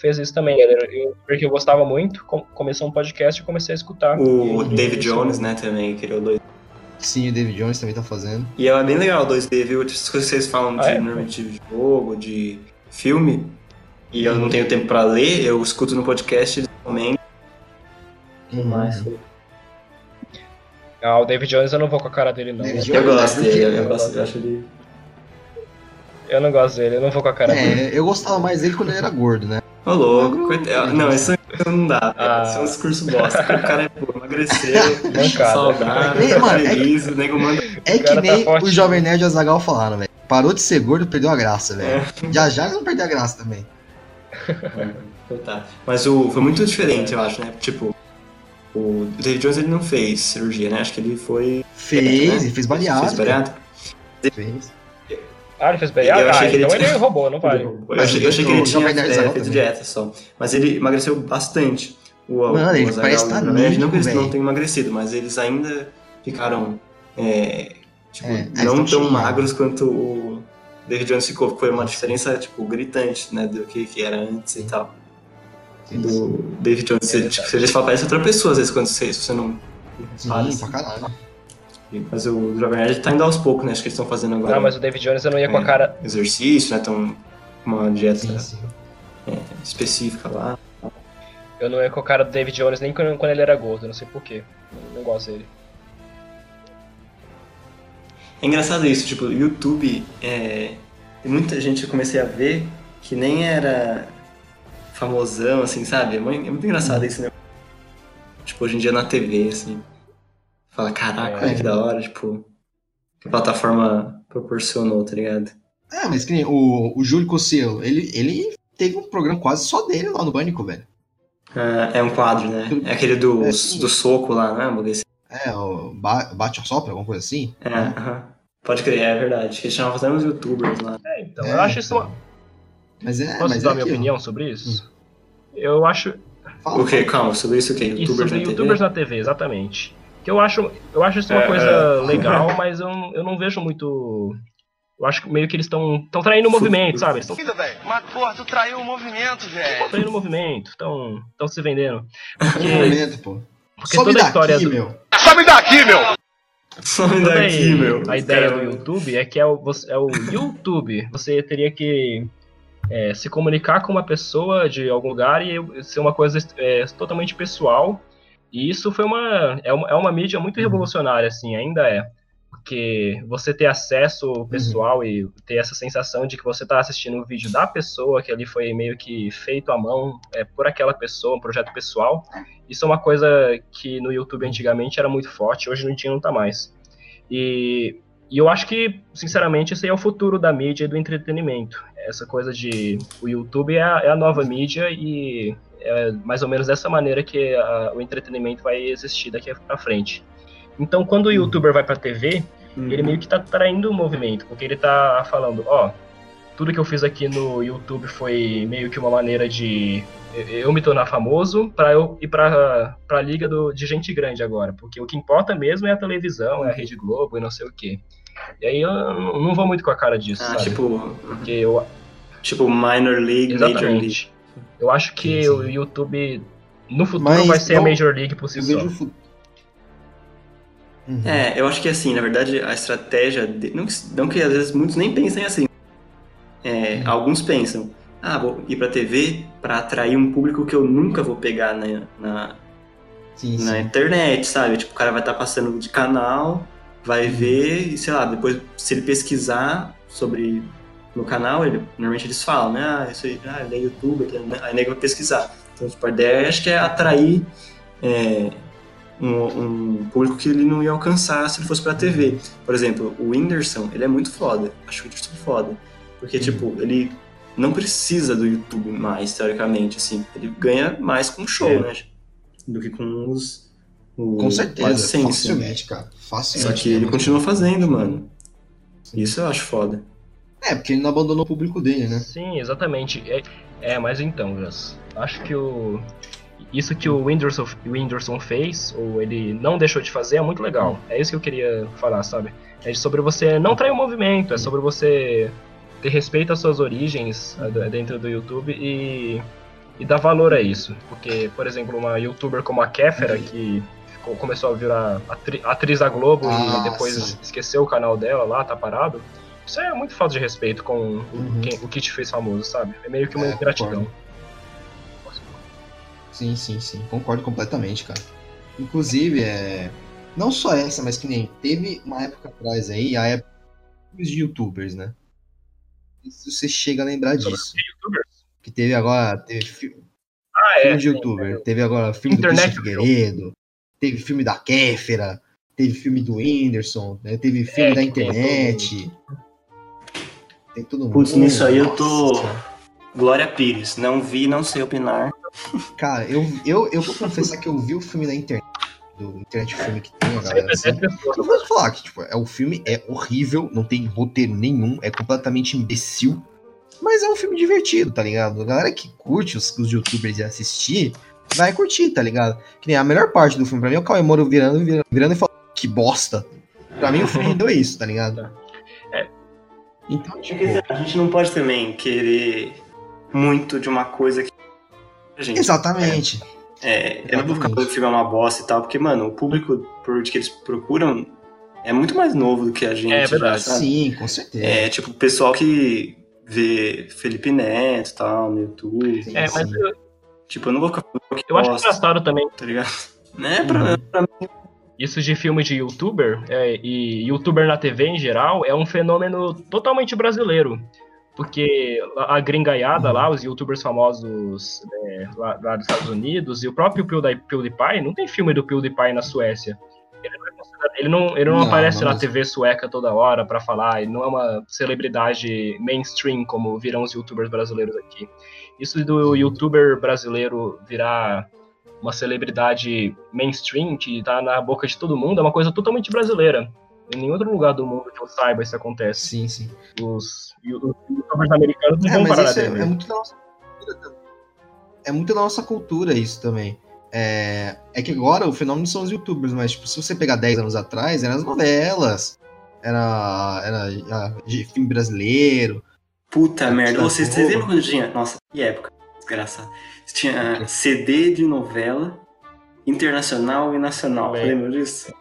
Fez isso também. Ele era- eu- porque eu gostava muito, com- começou um podcast e comecei a escutar. O E- David e- Jones, né, também criou dois. Sim, o David Jones também tá fazendo. E é bem legal o 2D, viu? Coisas que vocês falam de, Ah, é? normalmente de jogo, de filme, e eu não tenho tempo pra ler, eu escuto no podcast também. Uhum. Ah, o David Jones eu não vou com a cara dele, não. David Eu gosto dele, eu, Eu gosto, gosto. eu acho ele. Eu não gosto dele, eu não vou com a cara dele. É, eu gostava mais dele quando ele era gordo, né? Ô, louco, coitado. Não, isso não dá, ah. Isso é um discurso bosta. O cara é, pô, emagreceu, saudável, é, mano, feliz, é, o nego manda. É que tá nem tá o Jovem Nerd e o Azagal falaram, velho. Parou de ser gordo, perdeu a graça, velho. É. Já já não perdeu a graça também. É, Mas o, foi muito diferente, eu acho, né? Tipo, o David Jones ele não fez cirurgia, né? Acho que ele foi. Fez, né? ele fez bariátrica. Fez bariátrica. Fez. Ah, ele fez bariátrica? Eu achei ah, que ele então ele roubou, não vai. Eu achei, eu achei que ele tinha é, feito dieta só. Mas ele emagreceu bastante. O, Mano, o ele parece estar tá né? Não que eles não tenham emagrecido, mas eles ainda ficaram. É, tipo, é, não tão magros quanto o David Jones ficou. Foi uma diferença, tipo, gritante, né? Do que, que era antes e tal do David Jones. Você, tipo, você já parece outra pessoa, às vezes, quando você, se você não fala. Sim, pra caralho. Mas o Jovem Nerd tá indo aos poucos, né? Acho que eles estão fazendo agora. Não, mas o David Jones eu não ia com a é, cara. Exercício, né? Então, uma dieta sim, sim. É, específica lá. Eu não ia com a cara do David Jones nem quando, quando ele era gordo, não sei porquê. Não gosto dele. É engraçado isso, tipo, YouTube, é, tem muita gente que eu comecei a ver que nem era famosão, assim, sabe? É muito, é muito engraçado isso, né? Tipo, hoje em dia na TV, assim. Fala, caraca, é. que da hora, tipo, que a plataforma proporcionou, tá ligado? É, mas que nem o, o Júlio Cosselo, ele, ele teve um programa quase só dele lá no Bânico, velho. É, é um quadro, né? É aquele do, é, do soco lá, né? É, o ba bate ou sopra, alguma coisa assim. É, uh -huh. pode crer, é verdade. Que eles chamavam até uns youtubers lá. É, então, eu acho isso uma... Mas é, Posso mas dar é minha opinião sobre isso? Hum. Eu acho. O que? Calma, sobre isso o quê? Youtubers sobre na youtubers TV? na TV, exatamente. Que eu acho, eu acho isso uma é, coisa é... legal, mas eu, eu não vejo muito. Eu acho que meio que eles estão tão traindo o movimento, sabe? Eles tão... Mas, porra, tu traiu o movimento, velho. Traindo o movimento, estão se vendendo. Porque, movimento, pô. Porque Some toda a história daqui, do... meu. Some daqui, meu! Some daqui, meu. A ideia do YouTube é que é o, é o YouTube. Você teria que é, se comunicar com uma pessoa de algum lugar e ser uma coisa é, totalmente pessoal. E isso foi uma é, uma é uma mídia muito uhum. revolucionária, assim, ainda é. Porque você ter acesso pessoal uhum. e ter essa sensação de que você está assistindo um vídeo da pessoa, que ali foi meio que feito à mão é, por aquela pessoa, um projeto pessoal, isso é uma coisa que no YouTube antigamente era muito forte, hoje no dia não está mais. E, e eu acho que, sinceramente, esse aí é o futuro da mídia e do entretenimento essa coisa de o YouTube é a, é a nova mídia e é mais ou menos dessa maneira que a, o entretenimento vai existir daqui para frente. Então, quando o uhum. youtuber vai para TV, uhum. ele meio que tá traindo o movimento, porque ele tá falando, ó, oh, tudo que eu fiz aqui no YouTube foi meio que uma maneira de eu me tornar famoso para eu ir para a liga do, de gente grande agora, porque o que importa mesmo é a televisão, é a Rede Globo e não sei o quê. E aí eu não vou muito com a cara disso, ah, sabe? Tipo, Porque eu... tipo Minor League, Exatamente. Major League. Eu acho que sim, sim. o YouTube no futuro Mas, vai ser a Major League por si só. Uhum. É, eu acho que assim, na verdade, a estratégia. De... Não, que, não que às vezes muitos nem pensem assim. É, uhum. Alguns pensam, ah, vou ir pra TV para atrair um público que eu nunca vou pegar na, na, sim, na internet, sabe? Tipo, o cara vai estar tá passando de canal, vai uhum. ver e, sei lá, depois, se ele pesquisar sobre no canal, ele, normalmente eles falam, né? Ah, isso aí, ah, ele é youtuber, né? aí nego vai pesquisar. Então, tipo, a ideia acho que é atrair é, um, um, público que ele não ia alcançar se ele fosse pra TV. Por exemplo, o Whindersson, ele é muito foda. Acho o Whindersson foda. Porque, uhum. tipo, ele não precisa do YouTube mais, teoricamente, assim. Ele ganha mais com show, é. né? Do que com os o Com certeza, AdSense, facilmente, cara. Facilmente. Só que ele continua fazendo, mano. Isso eu acho foda. É, porque ele não abandonou o público dele, né? Sim, exatamente. É, é mas então, Gus, acho que o. Isso que o Whindersson, o Whindersson fez, ou ele não deixou de fazer, é muito legal. É isso que eu queria falar, sabe? É sobre você não trair o movimento, é sobre você ter respeito às suas origens dentro do YouTube e, e dar valor a isso. Porque, por exemplo, uma youtuber como a Kéfera, que começou a virar atri atriz da Globo ah, e depois sim. esqueceu o canal dela lá, tá parado. Isso é muito falta de respeito com uhum. quem, o que te fez famoso, sabe? É meio que uma é, ingratidão. Sim, sim, sim. Concordo completamente, cara. Inclusive, é. Não só essa, mas que nem teve uma época atrás aí, a época de youtubers, né? Se você chega a lembrar disso. Que teve agora. Teve fi- Ah, filme é. de youtuber. Teve agora filme Internet do Christian Figueiredo. Teve filme da Kéfera. Teve filme do Whindersson. né, Teve filme É, da internet. Tem todo mundo. Putz, nisso aí eu tô. Glória Pires. Não vi, não sei opinar. Cara, eu, eu, eu vou confessar que eu vi o filme da internet. Do internet filme que tem, a galera. Assim. 110 pessoas. Eu vou falar que, tipo, é, o filme é horrível, não tem roteiro nenhum, é completamente imbecil. Mas é um filme divertido, tá ligado? A galera que curte os, os youtubers e assistir, vai curtir, tá ligado? Que nem a melhor parte do filme pra mim é o Cauê Moro virando, virando, virando e falando que bosta. Pra mim o filme deu isso, tá ligado? É. Então, tipo, A gente não pode também querer muito de uma coisa que. Gente, exatamente. é, eu não vou ficar falando que o filme é uma bosta e tal, porque, mano, o público por que eles procuram é muito mais novo do que a gente. É já, verdade. sabe? Sim, com certeza. É, tipo, o pessoal que vê Felipe Neto e tal, no YouTube. Sim, É, mas sim. eu, Tipo, eu não vou ficar falando que eu acho bosta, engraçado também tá ligado? Né? Pra, Uhum. pra isso de filme de youtuber é, e youtuber na TV em geral é um fenômeno totalmente brasileiro. Porque a gringaiada lá, os youtubers famosos é, lá, lá dos Estados Unidos, e o próprio PewDie- PewDiePie, não tem filme do PewDiePie na Suécia. Ele não, é ele não, ele não Não, aparece não na. TV sueca toda hora pra falar, ele não é uma celebridade mainstream como viram os youtubers brasileiros aqui. Isso do youtuber brasileiro virar uma celebridade mainstream que tá na boca de todo mundo é uma coisa totalmente brasileira. Em nenhum outro lugar do mundo que eu saiba isso acontece. Sim, sim. Os, os youtubers americanos não É, vão parar isso é, é muito da nossa cultura. É muito da nossa cultura isso também. É, é que agora o fenômeno são os youtubers, mas tipo, se você pegar 10 anos atrás, eram as novelas, era, era ah, filme brasileiro. Puta merda. Vocês, vocês lembram quando tinha. Nossa, que época. Desgraçado. Tinha CD de novela internacional e nacional. Lembro. Lembra disso?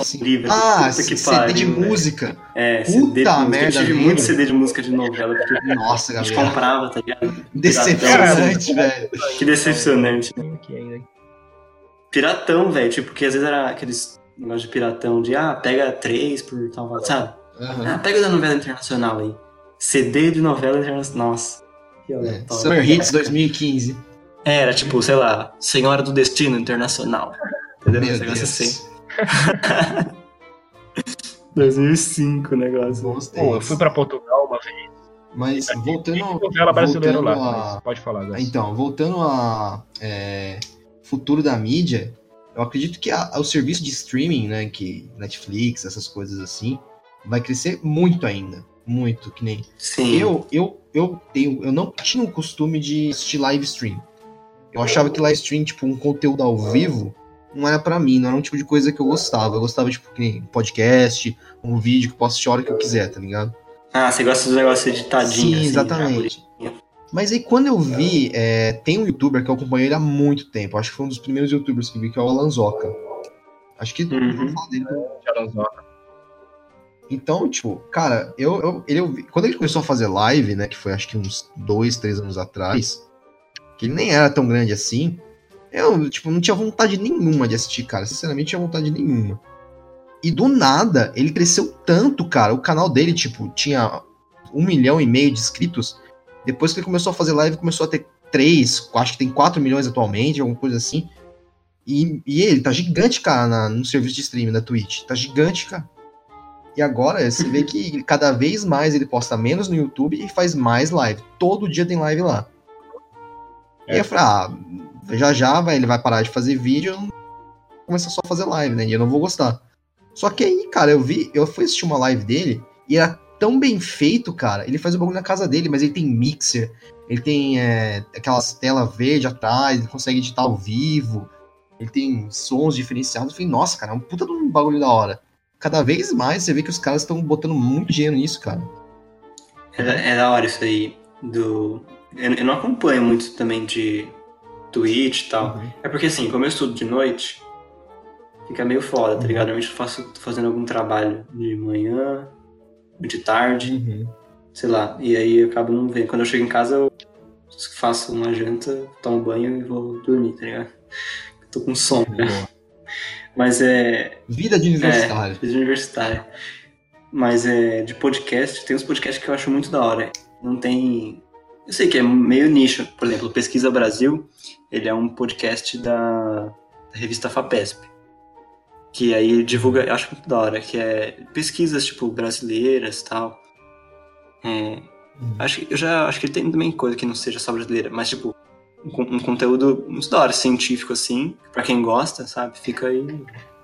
Assim? livre. Ah, Puta que CD de pariu, velho. música. É, Puta CD de música. merda, eu tive muito CD de música de novela. Porque Nossa, a gente comprava, tá ligado? Decepcionante, velho. Que decepcionante. Piratão, velho. Tipo, que às vezes era aqueles negócio de piratão de ah, pega três por tal, sabe? Aham. Ah, pega da novela internacional aí. CD de novela internacional. Nossa. É, aleatório. Summer Hits 2015. É, era tipo, sei lá, Senhora do Destino Internacional. Entendeu? Meu negócio Deus. assim. 2005 o negócio. Pô, eu tempos. fui pra Portugal uma vez. Mas voltando, Tem novela brasileira voltando lá. a- mas Pode falar, Gus. Então, voltando a é, futuro da mídia, eu acredito que a- o serviço de streaming, né, que Netflix, essas coisas assim, vai crescer muito ainda, muito, que nem Sim. eu, eu, eu tenho, eu não tinha o costume de assistir live stream. Eu achava que live stream, tipo, um conteúdo ao vivo, não era pra mim, não era um tipo de coisa que eu gostava. Eu gostava, tipo, que nem podcast, um vídeo que eu posso assistir a hora que eu quiser, tá ligado? Ah, você gosta dos negócios editadinhos. Sim, assim, exatamente. né? Mas aí quando eu vi, é, tem um youtuber que eu acompanho ele há muito tempo. Acho que foi um dos primeiros youtubers que vi, que é o Alanzoca. Acho que Uhum. dele. Charanzoca. Então, tipo, cara, eu, eu, ele, quando ele começou a fazer live, né, que foi acho que uns dois, três anos atrás, que ele nem era tão grande assim, eu, tipo, não tinha vontade nenhuma de assistir, cara. Sinceramente, não tinha vontade nenhuma. E do nada, ele cresceu tanto, cara. O canal dele, tipo, tinha um milhão e meio de inscritos. Depois que ele começou a fazer live, começou a ter três, acho que tem quatro milhões atualmente, alguma coisa assim. E, e ele tá gigante, cara, na- no serviço de streaming da Twitch. Tá gigante, cara. E agora você vê que cada vez mais ele posta menos no YouTube e faz mais live. Todo dia tem live lá. E aí eu falei, ah, já já vai, ele vai parar de fazer vídeo e começar só a fazer live, né? E eu não vou gostar. Só que aí, cara, eu vi, eu fui assistir uma live dele e era tão bem feito, cara. Ele faz o bagulho na casa dele, mas ele tem mixer, ele tem é, aquelas telas verde atrás, ele consegue editar ao vivo, ele tem sons diferenciados. Eu falei, nossa, cara, é um puta de um bagulho da hora. Cada vez mais você vê que os caras estão botando muito dinheiro nisso, cara. É, é da hora isso aí. Do... Eu, eu não acompanho muito também de Twitch e tal. Uhum. É porque assim, como eu estudo de noite, fica meio foda, tá ligado? Normalmente eu faço, tô fazendo algum trabalho de manhã, de tarde, Uhum. sei lá. E aí eu acabo não vendo. Quando eu chego em casa, eu faço uma janta, tomo banho e vou dormir, tá ligado? Tô com sono, né? Mas é. Vida de universitário. É, de universitário. Mas é de podcast, tem uns podcasts que eu acho muito da hora. Não tem. Eu sei que é meio nicho. Por exemplo, Pesquisa Brasil, ele é um podcast da, da revista FAPESP. Que aí divulga, eu acho muito da hora, que é pesquisas, tipo, brasileiras e tal. É, acho, que- eu já acho que tem também coisa que não seja só brasileira, mas, tipo, um, con- um conteúdo muito da hora, científico, assim, pra quem gosta, sabe? Fica aí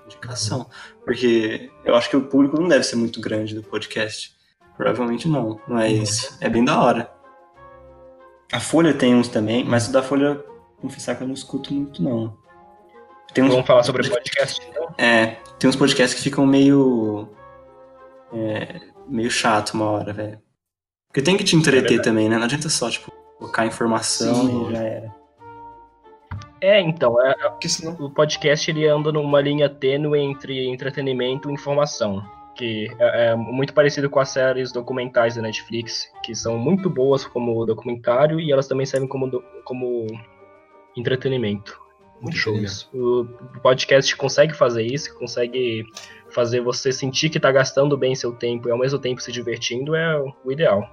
indicação. Porque eu acho que o público não deve ser muito grande do podcast. Provavelmente não, mas é bem da hora. A Folha tem uns também, mas o da Folha, confessar que eu não escuto muito, não. Tem uns, Vamos falar sobre podcast, então? é, tem uns podcasts que ficam meio. é, meio chato uma hora, velho. Porque tem que te entreter verdade. também, né? Não adianta só, tipo, colocar informação Sim. e já era. É, então, é, Porque senão. o podcast ele anda numa linha tênue entre entretenimento e informação, que é, é muito parecido com as séries documentais da Netflix, que são muito boas como documentário e elas também servem como, do- como entretenimento. Muito show isso. O podcast consegue fazer isso, consegue fazer você sentir que tá gastando bem seu tempo e ao mesmo tempo se divertindo, é o ideal.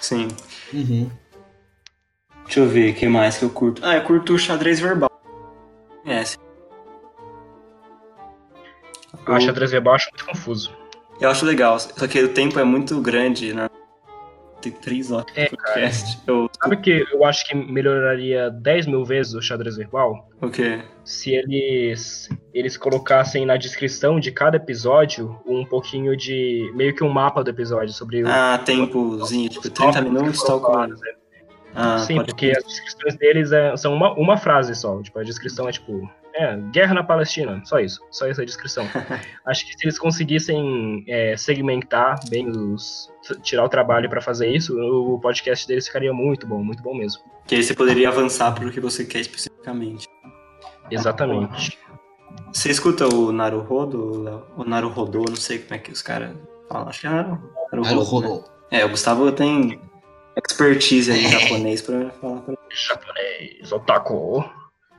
Sim. Uhum. Deixa eu ver o que mais que eu curto. Ah, eu curto o xadrez verbal. É, sim. Eu acho xadrez verbal acho muito confuso. Eu acho legal, só que o tempo é muito grande, né? Tem três horas de É, podcast. Eu, Sabe que eu acho que melhoraria 10 mil vezes o xadrez verbal? o quê? se eles eles colocassem na descrição de cada episódio um pouquinho de meio que um mapa do episódio sobre o Ah, tempozinho, tipo, os 30 tópicos que minutos, tal né? Ah, Sim, porque as descrições deles é- são uma, uma frase só. Tipo, a descrição é tipo, é, guerra na Palestina, só isso, só essa descrição. Acho que se eles conseguissem é, segmentar bem os. tirar o trabalho pra fazer isso, o podcast deles ficaria muito bom, muito bom mesmo. Que aí você poderia avançar pro que você quer especificamente. Exatamente. Você escuta o Naruhodo, Léo? o Naruhodô, não sei como é que os caras falam. Acho que é Naru, Naruhodo. Aí o né? É, o Gustavo tem expertise aí em japonês pra falar pra Japonês, otaku.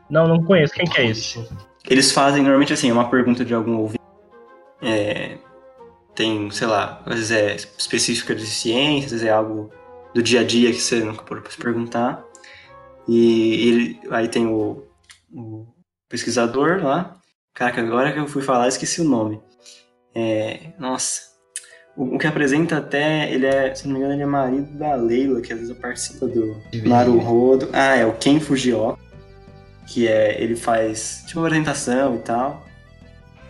Não, não conheço. Quem que é esse? Eles fazem normalmente assim, é uma pergunta de algum ouvinte. É, tem, sei lá, às vezes é específica de ciência, às vezes é algo do dia a dia que você nunca pôde se perguntar. E ele, aí tem o, o pesquisador lá. Caraca, agora que eu fui falar, esqueci o nome. É, nossa. O, o que apresenta até, ele é, se não me engano, ele é marido da Leila, que às vezes participa do Naruhodo. Ah, é o Ken Fujioka que é ele faz tipo uma apresentação e tal.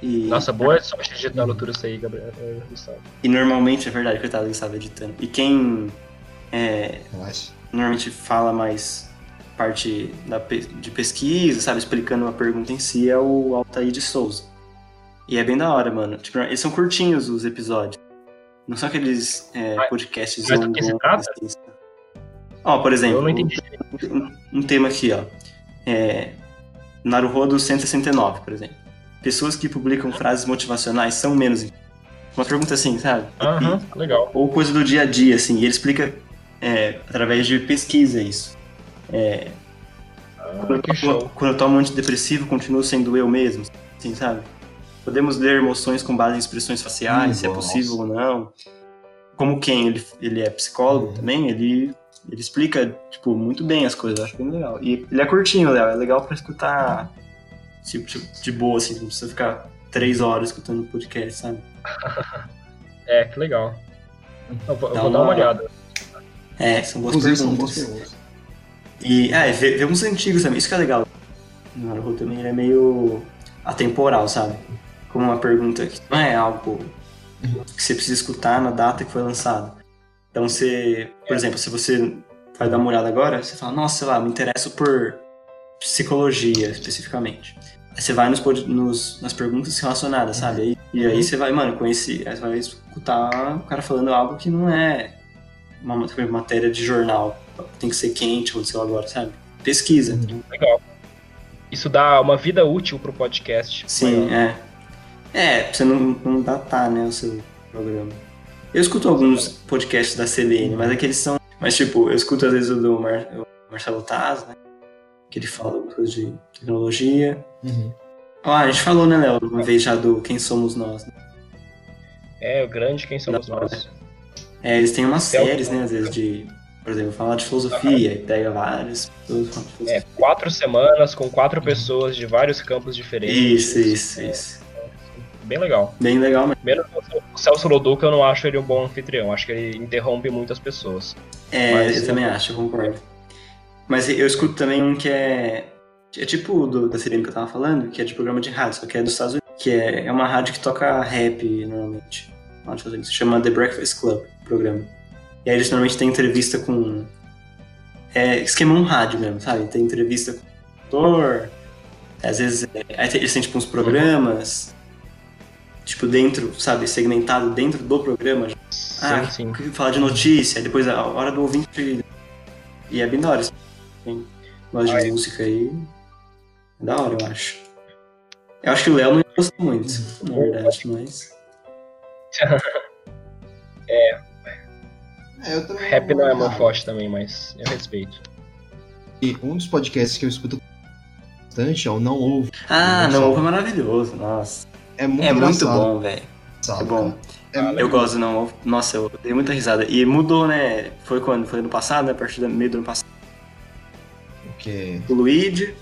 E, Nossa, boa sorte de editar no tudo isso aí, Gabriel. eh, Gustavo. e normalmente, é verdade, coitado, ele estava editando. E quem é, normalmente fala mais parte da, de pesquisa, sabe, explicando uma pergunta em si, é o Altair de Souza. E é bem da hora, mano. Tipo, eles são curtinhos os episódios. Não são aqueles é, Mas- podcasts mas longos, assim? Ó, por exemplo, Eu não entendi. um, um tema aqui, ó. É, Naruhodo 169, por exemplo. Pessoas que publicam frases motivacionais são menos. Uma pergunta assim, sabe? Aham, legal. Ou coisa do dia a dia, assim. E ele explica é, através de pesquisa isso. É, quando, Ah, eu que tomo, quando eu tomo antidepressivo, continuo sendo eu mesmo. Assim, sabe? Podemos ler emoções com base em expressões faciais, Hum, se é nossa. possível ou não. Como quem ele, ele é psicólogo Uhum. também, ele, ele explica, tipo, muito bem as coisas. Eu acho bem legal. E ele é curtinho, Léo. É legal pra escutar, tipo, tipo, de boa, assim. Não precisa ficar três horas escutando podcast, sabe? É, que legal. Eu vou, eu vou dar uma uma- olhada. É, são boas Inclusive, são perguntas. boas perguntas. E, é, vê, vê uns antigos também, isso que é legal. O Naruto também ele é meio atemporal, sabe? Como uma pergunta que não é algo que você precisa escutar na data que foi lançado. Então você, por exemplo, se você vai dar uma olhada agora, você fala, nossa, sei lá, me interesso por psicologia especificamente. Aí você vai nos, nos- nas perguntas relacionadas, sabe? Aí- e aí você vai, mano, conhecer, aí você vai escutar o cara falando algo que não é uma matéria de jornal. Tem que ser quente, aconteceu agora, sabe? Pesquisa. Legal. Isso dá uma vida útil pro podcast. Sim, é. É, pra você não, não datar, né, o seu programa. Eu escuto alguns podcasts da CBN, mas aqueles são. Mas, tipo, eu escuto às vezes o do Mar- o Marcelo Taz, né? Que ele fala algumas coisas de tecnologia. Uhum. Ah, a gente falou, né, Léo, uma vez já do Quem Somos Nós. Né? É, o grande quem somos Da nós. É, eles têm umas É o- séries, né, às vezes, de Por exemplo, falar de filosofia, e pega várias pessoas falando de filosofia. É, quatro semanas com quatro pessoas de vários campos diferentes. Isso, isso, isso. Bem legal. Bem legal mesmo. Primeiro, o Celso Loduca, eu não acho ele um bom anfitrião. Acho que ele interrompe muitas pessoas. É, Mas eu também acho, eu concordo. Mas eu escuto também um que é. É tipo o do, da Sirene que eu tava falando, que é de programa de rádio, só que é dos Estados Unidos. Que é, é uma rádio que toca rap normalmente. Se chama The Breakfast Club, o programa. E aí eles normalmente têm entrevista com. É esquema um rádio mesmo, sabe? Tem entrevista com o ator. Às vezes é, eles têm tipo uns programas. Tipo, dentro, sabe, segmentado dentro do programa. Ah, sim, sim. falar de notícia, depois a hora do ouvinte. E é bem da hora. assim. Tem gosta de música aí. É da hora, eu acho. Eu acho que o Léo não ia gostar muito, na verdade, mas. É, eu também Rap não é meu forte também, mas eu respeito. E um dos podcasts que eu escuto bastante é o Não Ouve. Ah, não, Ovo é maravilhoso, nossa. É muito, É muito bom, velho. É bom. É Ah, Eu gosto Não. Nossa, eu dei muita risada. E mudou, né? Foi quando? Foi ano passado, né? A partir do meio do ano passado. porque... O Luigi,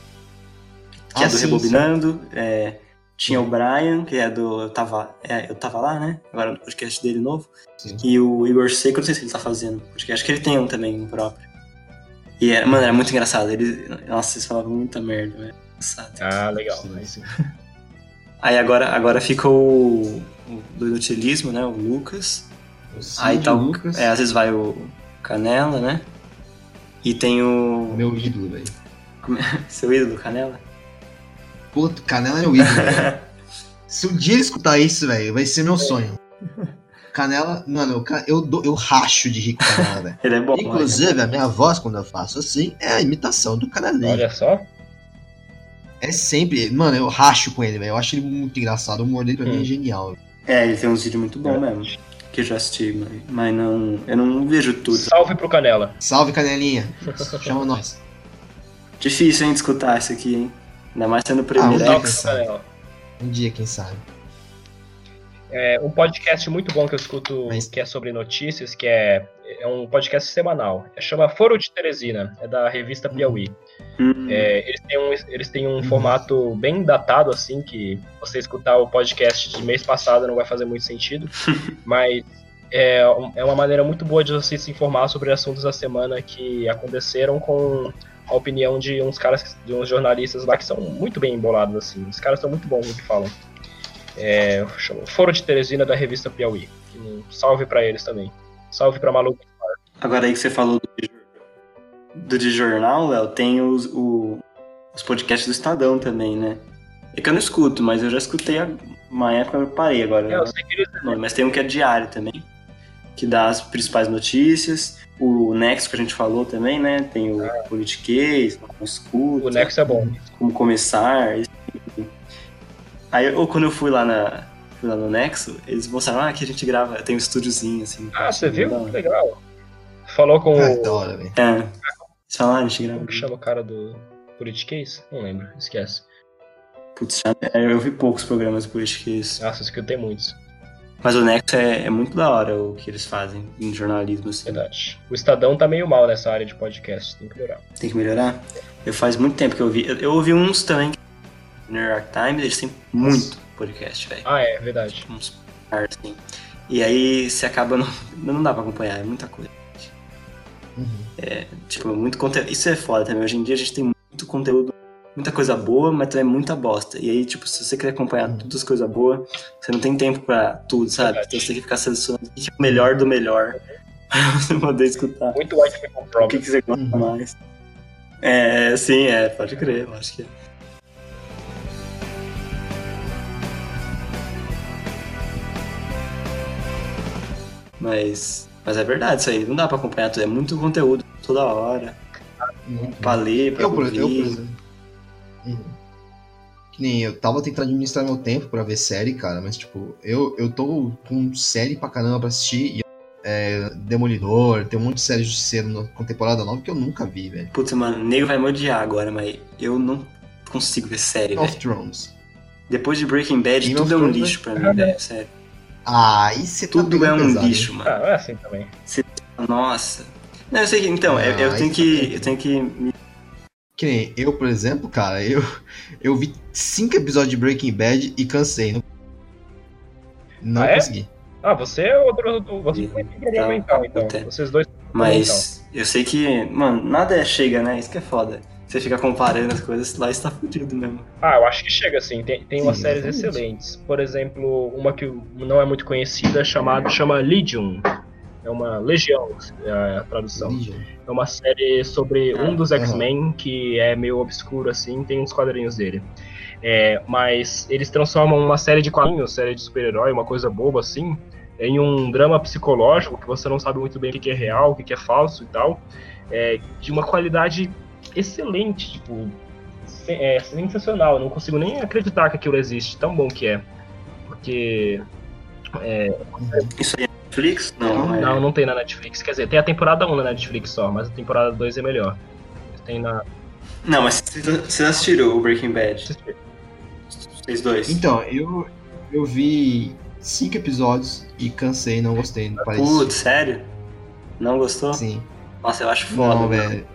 que Ah, é do sim, Rebobinando. é, tinha o Brian, que é do Eu Tava, é, eu tava Lá, né? Agora no podcast dele novo. Sim. E o Igor Seco, eu não sei se ele tá fazendo podcast. Acho que ele tem um também, um próprio. E era, mano, era muito engraçado. Ele, nossa, eles falavam muita merda, velho. Engraçado. Ah, legal. Sim, sim. Aí agora, agora fica o, o do inutilismo, né? O Lucas. O Cid, Aí tá o o, Lucas, é, às vezes vai o Canela, né? E tem o. meu ídolo, velho. Seu ídolo, Canela? Puto, Canela é meu ídolo, velho. Se um dia ele escutar isso, velho, vai ser meu sonho. Canela, mano, eu, eu, eu racho de rir com Canela, velho. Ele é bom. Inclusive, a minha voz, quando eu faço assim, é a imitação do Canelinho. Olha só. É sempre. Mano, eu racho com ele, velho. Eu acho ele muito engraçado. O humor dele pra mim Hum. é genial. É, ele tem uns vídeos muito bons mesmo. Que eu já assisti, mas, mas não. Eu não vejo tudo. Salve pro Canela. Salve, Canelinha. Chama nós. Difícil, hein, de escutar isso aqui, hein? Ainda mais sendo o Ah, primeiro. um né? dia. Um dia, quem sabe. É um podcast muito bom que eu escuto, Mas- que é sobre notícias, que é, é um podcast semanal. É, chama Foro de Teresina, é da revista Piauí. Hum, É, eles têm um, eles têm um formato bem datado, assim, que você escutar o podcast de mês passado não vai fazer muito sentido, mas é, é uma maneira muito boa de você se informar sobre assuntos da semana que aconteceram com a opinião de uns caras, de uns jornalistas lá que são muito bem embolados, assim. Os caras são muito bons no que falam. É, Foro de Teresina da revista Piauí. Um salve pra eles também. Salve pra Maluco. Agora aí que você falou do, de- jornal, Léo, tem os, o- os podcasts do Estadão também, né? É que eu não escuto, mas eu já escutei uma época, eu parei agora. É, eu sei que eles o nome, mas tem um que é diário também, que dá as principais notícias. O Nexo que a gente falou também, né? Tem o Politiquês, o Escuta, O Nexo é bom. como começar. de- Aí, ou quando eu fui lá na lá no Nexo, eles mostraram, ah, aqui a gente grava, tem um estúdiozinho, assim. Ah, você viu? hora. Legal. Falou com Ah, o. da hora, velho. É. Eles falaram, ah, a gente grava. Como que chama o cara do Politiquês? Não lembro, esquece. Putz, é, eu vi poucos programas políticos. Nossa, eu escutei muitos, Mas o Nexo é, é muito da hora o que eles fazem em jornalismo, assim. verdade. O Estadão tá meio mal nessa área de podcast, tem que melhorar. Tem que melhorar. Eu faz muito tempo que eu vi. Eu, eu ouvi uns também. No New York Times, eles têm muito podcast, velho. Ah, é, verdade. Uns par, assim. E aí você acaba não. Não dá pra acompanhar, é muita coisa. Uhum. Tipo, muito conteúdo. Isso é foda também. Hoje em dia a gente tem muito conteúdo, muita coisa boa, mas também muita bosta. E aí, tipo, se você quer acompanhar Uhum. todas as coisas boas, você não tem tempo pra tudo, sabe? Verdade. Então você tem que ficar selecionando o é o melhor do melhor pra você poder escutar. Muito White People O que, que você gosta Uhum. mais? É, sim, é, pode crer, eu acho que é. Mas, mas é verdade isso aí, não dá pra acompanhar tudo, é muito conteúdo toda hora, Muito pra ler, pra Eu, por, eu, por exemplo. Uhum. Que nem eu tava tentando administrar meu tempo pra ver série, cara, mas tipo, eu, eu tô com série pra caramba pra assistir. E, é, Demolidor, tem um monte de série justiceiro no- com temporada nova que eu nunca vi, velho. Putz, mano, o nego vai me odiar agora, mas eu não consigo ver série, Game of velho. Thrones. Depois de Breaking Bad, Game tudo é um Thrones, lixo pra mim, velho, sério. Ah, isso é Tudo é um lixo, mano. Ah, é assim também. Nossa. Não, eu sei que, então, Ah, eu, eu aí tenho tá que. bem. Eu tenho que. me- Que nem eu, por exemplo, cara, eu, eu vi cinco episódios de Breaking Bad e cansei. Não, não Ah, é? consegui. Ah, você é outro. Você tem problema Tá, mental, então. até. Vocês dois. Mas eu sei que, mano, nada chega, né? Isso que é foda. Você fica comparando as coisas, lá está fudido mesmo. Ah, eu acho que chega assim. Tem, tem umas Sim, séries exatamente. excelentes. Por exemplo, uma que não é muito conhecida chamada chama Legion. É uma legião, é a tradução. Legion. É uma série sobre um dos. X-Men que é meio obscuro assim, tem uns quadrinhos dele. É, mas eles transformam uma série de quadrinhos, série de super-herói, uma coisa boba assim, em um drama psicológico que você não sabe muito bem o que é real, o que que é falso e tal, é, de uma qualidade excelente, tipo, é sensacional. Eu não consigo nem acreditar que aquilo existe, tão bom que é. Porque Isso aí é Netflix? Não, não é. não, não tem na Netflix. Quer dizer, tem a temporada 1 na Netflix só, mas a temporada 2 é melhor. Tem na. Não, mas vocês assistiram o Breaking Bad? Vocês dois? Então, eu, eu vi cinco episódios e cansei, não gostei. Putz, sério? Não gostou? Sim. Nossa, eu acho foda. Não, velho.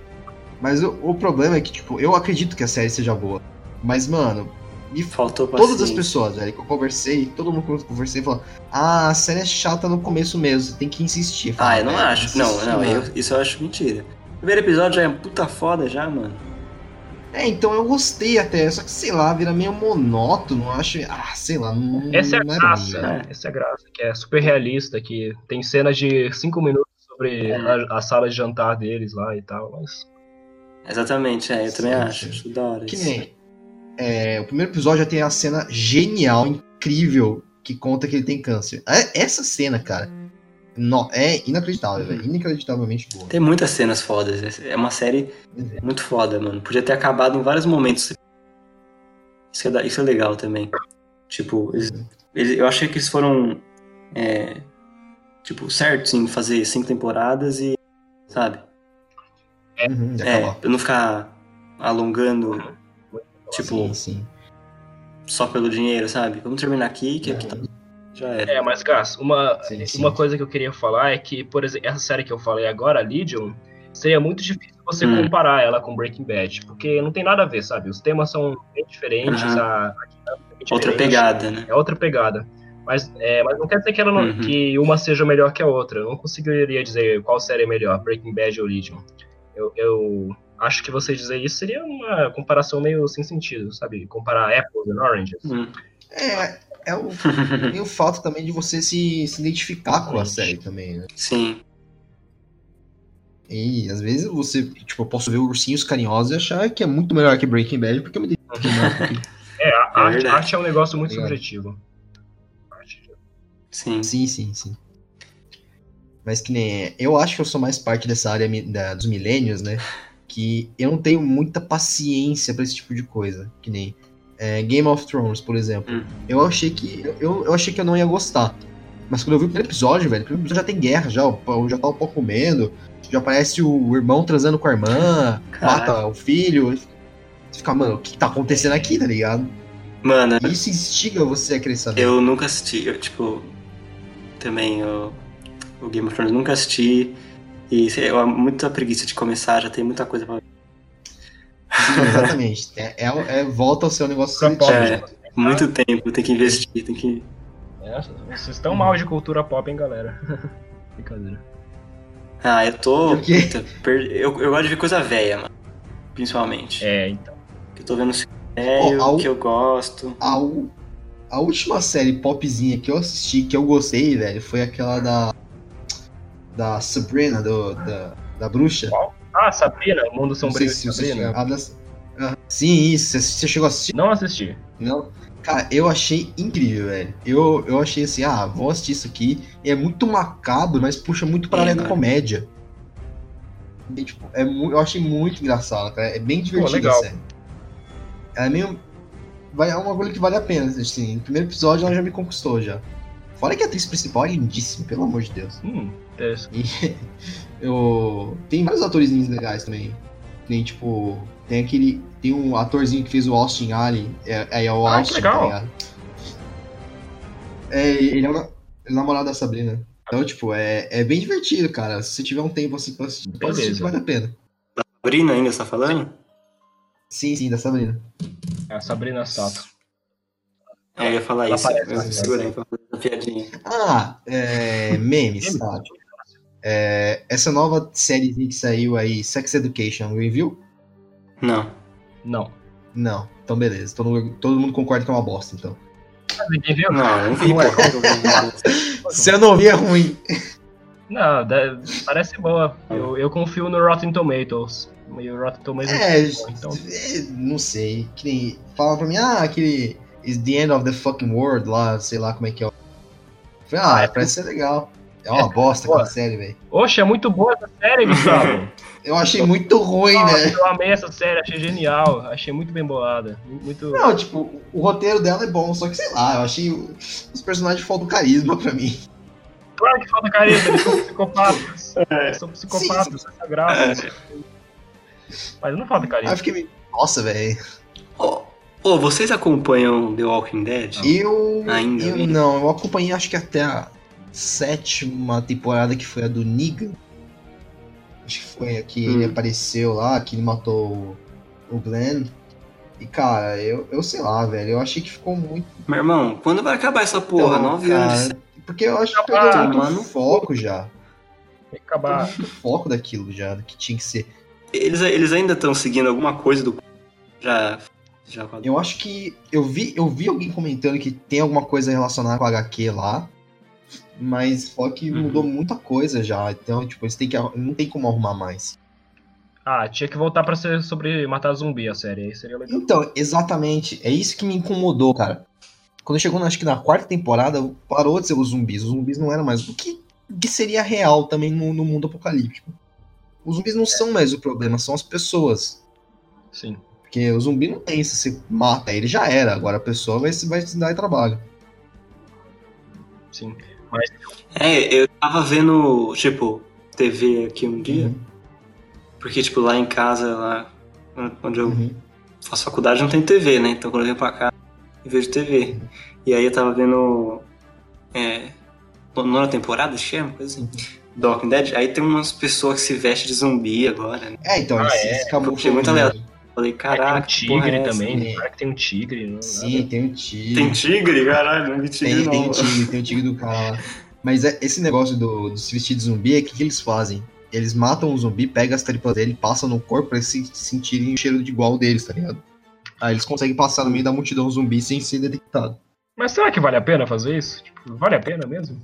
Mas o, o problema é que, tipo, eu acredito que a série seja boa. Mas, mano, me Faltou Todas as paciência. pessoas, velho, que eu conversei, todo mundo que eu conversei falou: Ah, a série é chata no começo mesmo, você tem que insistir. Eu Ah, eu não "Velho, acho. Não, não, mano." eu- isso eu acho mentira. O primeiro episódio já é puta foda já, mano. É, então eu gostei até, só que sei lá, vira meio monótono, acho. Ah, sei lá, não. Essa é a não graça, né? velho. Essa é a graça, que é super realista, que tem cenas de 5 minutos sobre É. a, a sala de jantar deles lá e tal, mas. Exatamente, é, eu também Sim, acho. Acho da hora Que isso. nem. é, o primeiro episódio já tem a cena genial, incrível, que conta que ele tem câncer. É- Essa cena, cara, no- é inacreditável, velho. Inacreditavelmente boa. Tem muitas cenas fodas. É uma série muito foda, mano. Podia ter acabado em vários momentos. Isso é, isso é legal também. Tipo, eles- eles- eu achei que eles foram. é, tipo, certos em fazer cinco temporadas e. Sabe? Uhum, É, acabar. pra não ficar alongando, tipo, sim, sim. só pelo dinheiro, sabe? Vamos terminar aqui, que aqui tá. Já era. É, mas, Gas, uma, Sim, sim. uma coisa que eu queria falar é que, por exemplo, essa série que eu falei agora, a Legion, seria muito difícil você Hum. comparar ela com Breaking Bad, porque não tem nada a ver, sabe? Os temas são bem diferentes, Aham. a, é Outra pegada, né? É outra pegada. Mas, é, mas não quer dizer que, ela não- Uhum. que uma seja melhor que a outra. Eu não conseguiria dizer qual série é melhor, Breaking Bad ou Legion. Eu, eu acho que você dizer isso seria uma comparação meio sem sentido, sabe? Comparar apples and oranges. Hum. É, é o, tem o fato também de você se, se identificar com a série também, né? Sim. E às vezes você, tipo, eu posso ver ursinhos carinhosos e achar que é muito melhor que Breaking Bad, porque eu me identifico mais. É, a É arte, arte é um negócio muito Obrigado. subjetivo. Sim. Sim, sim, sim. Mas que nem. Eu acho que eu sou mais parte dessa área da- dos milênios, né? Que eu não tenho muita paciência pra esse tipo de coisa. Que nem. é, Game of Thrones, por exemplo. Hum. Eu achei que. Eu, eu achei que eu não ia gostar. Mas quando eu vi o primeiro episódio, velho, o primeiro episódio já tem guerra, já, já tá o pau comendo, já aparece o irmão transando com a irmã, Caralho. mata o filho. Você fica, mano, o que tá acontecendo aqui, tá ligado? Mano, E isso instiga você a querer saber. eu nunca assisti. Eu, tipo, também o, o Game of Thrones nunca assisti. E eu muita preguiça de começar, já tem muita coisa pra ver. Sim, exatamente. É, é- é- volta ao seu negócio pop, É. Muito tempo, tem que investir, tem que. É, vocês estão mal de cultura pop, hein, galera? Brincadeira. Ah, eu tô. Puta, per- eu, eu gosto de ver coisa velha, mano. Principalmente. É, então. Que eu tô vendo Ó, ao- que eu gosto. A, a última série popzinha que eu assisti, que eu gostei, velho, foi aquela da. Da Sabrina, do, da, da bruxa. Ah, Sabrina, o Mundo Não Sombrio de se você Sabrina. ah, sim, isso. Você, chegou a assistir? Não assisti. Não? Cara, eu achei incrível, velho. Eu, eu achei assim, ah, vou assistir isso aqui. E é muito macabro, mas puxa muito pra É, área da mano. comédia. E, tipo, é eu achei muito engraçado, cara. É bem divertido legal. a série. É meio. Vai, é uma coisa que vale a pena, assim. No primeiro episódio ela já me conquistou já. Fora que a atriz principal é lindíssima, pelo amor de Deus. Hum. E eu. Tem vários atorzinhos legais também. Tem tipo. Tem aquele. Tem um atorzinho que fez o Austin Allen. É, é, é o Ah, que Austin, legal. tá? É, ele é, o ele é o namorado da Sabrina. Então, tipo, é, é bem divertido, cara. Se você tiver um tempo assim pra assistir, pode assistir, vale a pena. Sabrina ainda você tá falando? Sim, sim, da Sabrina. É a Sabrina Sato. É, eu ia falar Ela isso. aparece Eu na segura aí pra fazer essa piadinha. Ah, é, memes, sabe? É, essa nova série que saiu aí, Sex Education, alguém viu? Não. Não. Não. Então, beleza. Todo, mundo- todo mundo concorda que é uma bosta, então. Ninguém viu? Não, não vi, Não é. Se eu não vi, é ruim. Não, da- parece boa. Eu, eu confio no Rotten Tomatoes. E o Rotten Tomatoes É, bom, então. é, não sei. Que nem, fala pra mim, ah, aquele is the end of the fucking world lá, sei lá como é que é. Falei, ah, Ah, é parece ser legal. É uma bosta aquela série, velho. Oxe, é muito boa essa série, Gustavo. Eu achei muito ruim, Nossa, velho. eu amei essa série, achei genial. Achei muito bem bolada. Muito. Não, tipo, o roteiro dela é bom, só que sei lá, eu achei os personagens faltam carisma pra mim. Claro que falta carisma, eles são psicopatas. Eles são psicopatas, essa é graça. Mas não falta Aí eu carisma. fiquei meio, nossa, velho. Ô, ô, vocês acompanham The Walking Dead? Eu, Ainda, eu não, eu acompanhei acho que até a sétima temporada que foi a do Negan. Acho que foi a que Hum. ele apareceu lá, que ele matou o, o Glenn. E cara, eu, eu sei lá, velho, eu achei que ficou muito. Meu irmão, quando vai acabar essa porra? Então, Nove anos. Porque eu acho que perdeu muito mano. foco já. Tem que acabar. muito foco daquilo já, do que tinha que ser. Eles, eles ainda estão seguindo alguma coisa do. Já. Já. Eu acho que. Eu vi, eu vi alguém comentando que tem alguma coisa relacionada com a HQ lá. Mas só que Uhum. mudou muita coisa já. Então, tipo, eles têm que. Não tem como arrumar mais. Ah, tinha que voltar pra ser sobre matar zumbi a série, aí seria legal. Então, exatamente. É isso que me incomodou, cara. Quando chegou, acho que na quarta temporada, parou de ser os zumbis. Os zumbis não eram mais. O que, que seria real também no, no mundo apocalíptico? Os zumbis não são mais o problema, são as pessoas. Sim. Porque o zumbi não tem, se você mata ele já era. Agora a pessoa vai, se- vai se dar trabalho. Sim. É, eu tava vendo, tipo, TV aqui um dia. Uhum, Porque, tipo, lá em casa, lá onde eu uhum. faço faculdade, não tem TV, né? Então quando eu venho pra cá, eu vejo TV. E aí eu tava vendo. É. Nona temporada, que é uma coisa assim. The Walking Dead. Aí tem umas pessoas que se vestem de zumbi agora, né? É, então, Ah, é? acabou Achei muito com- aleatório. Falei, É, caraca, tem que um tigre é essa? também. né? Que tem um tigre. Não, Sim, tem um tigre. Tem tigre? Caralho, não vi tigre Tem, não. tem o tigre, tem o tigre do cara lá. Mas é- esse negócio do, do se vestir de zumbi, é o que, que eles fazem? Eles matam o zumbi, pegam as tripas dele, passam no corpo pra eles se sentirem o cheiro de igual deles, tá ligado? Aí eles conseguem passar no meio da multidão zumbi sem ser detectado. Mas será que vale a pena fazer isso? Tipo, vale a pena mesmo?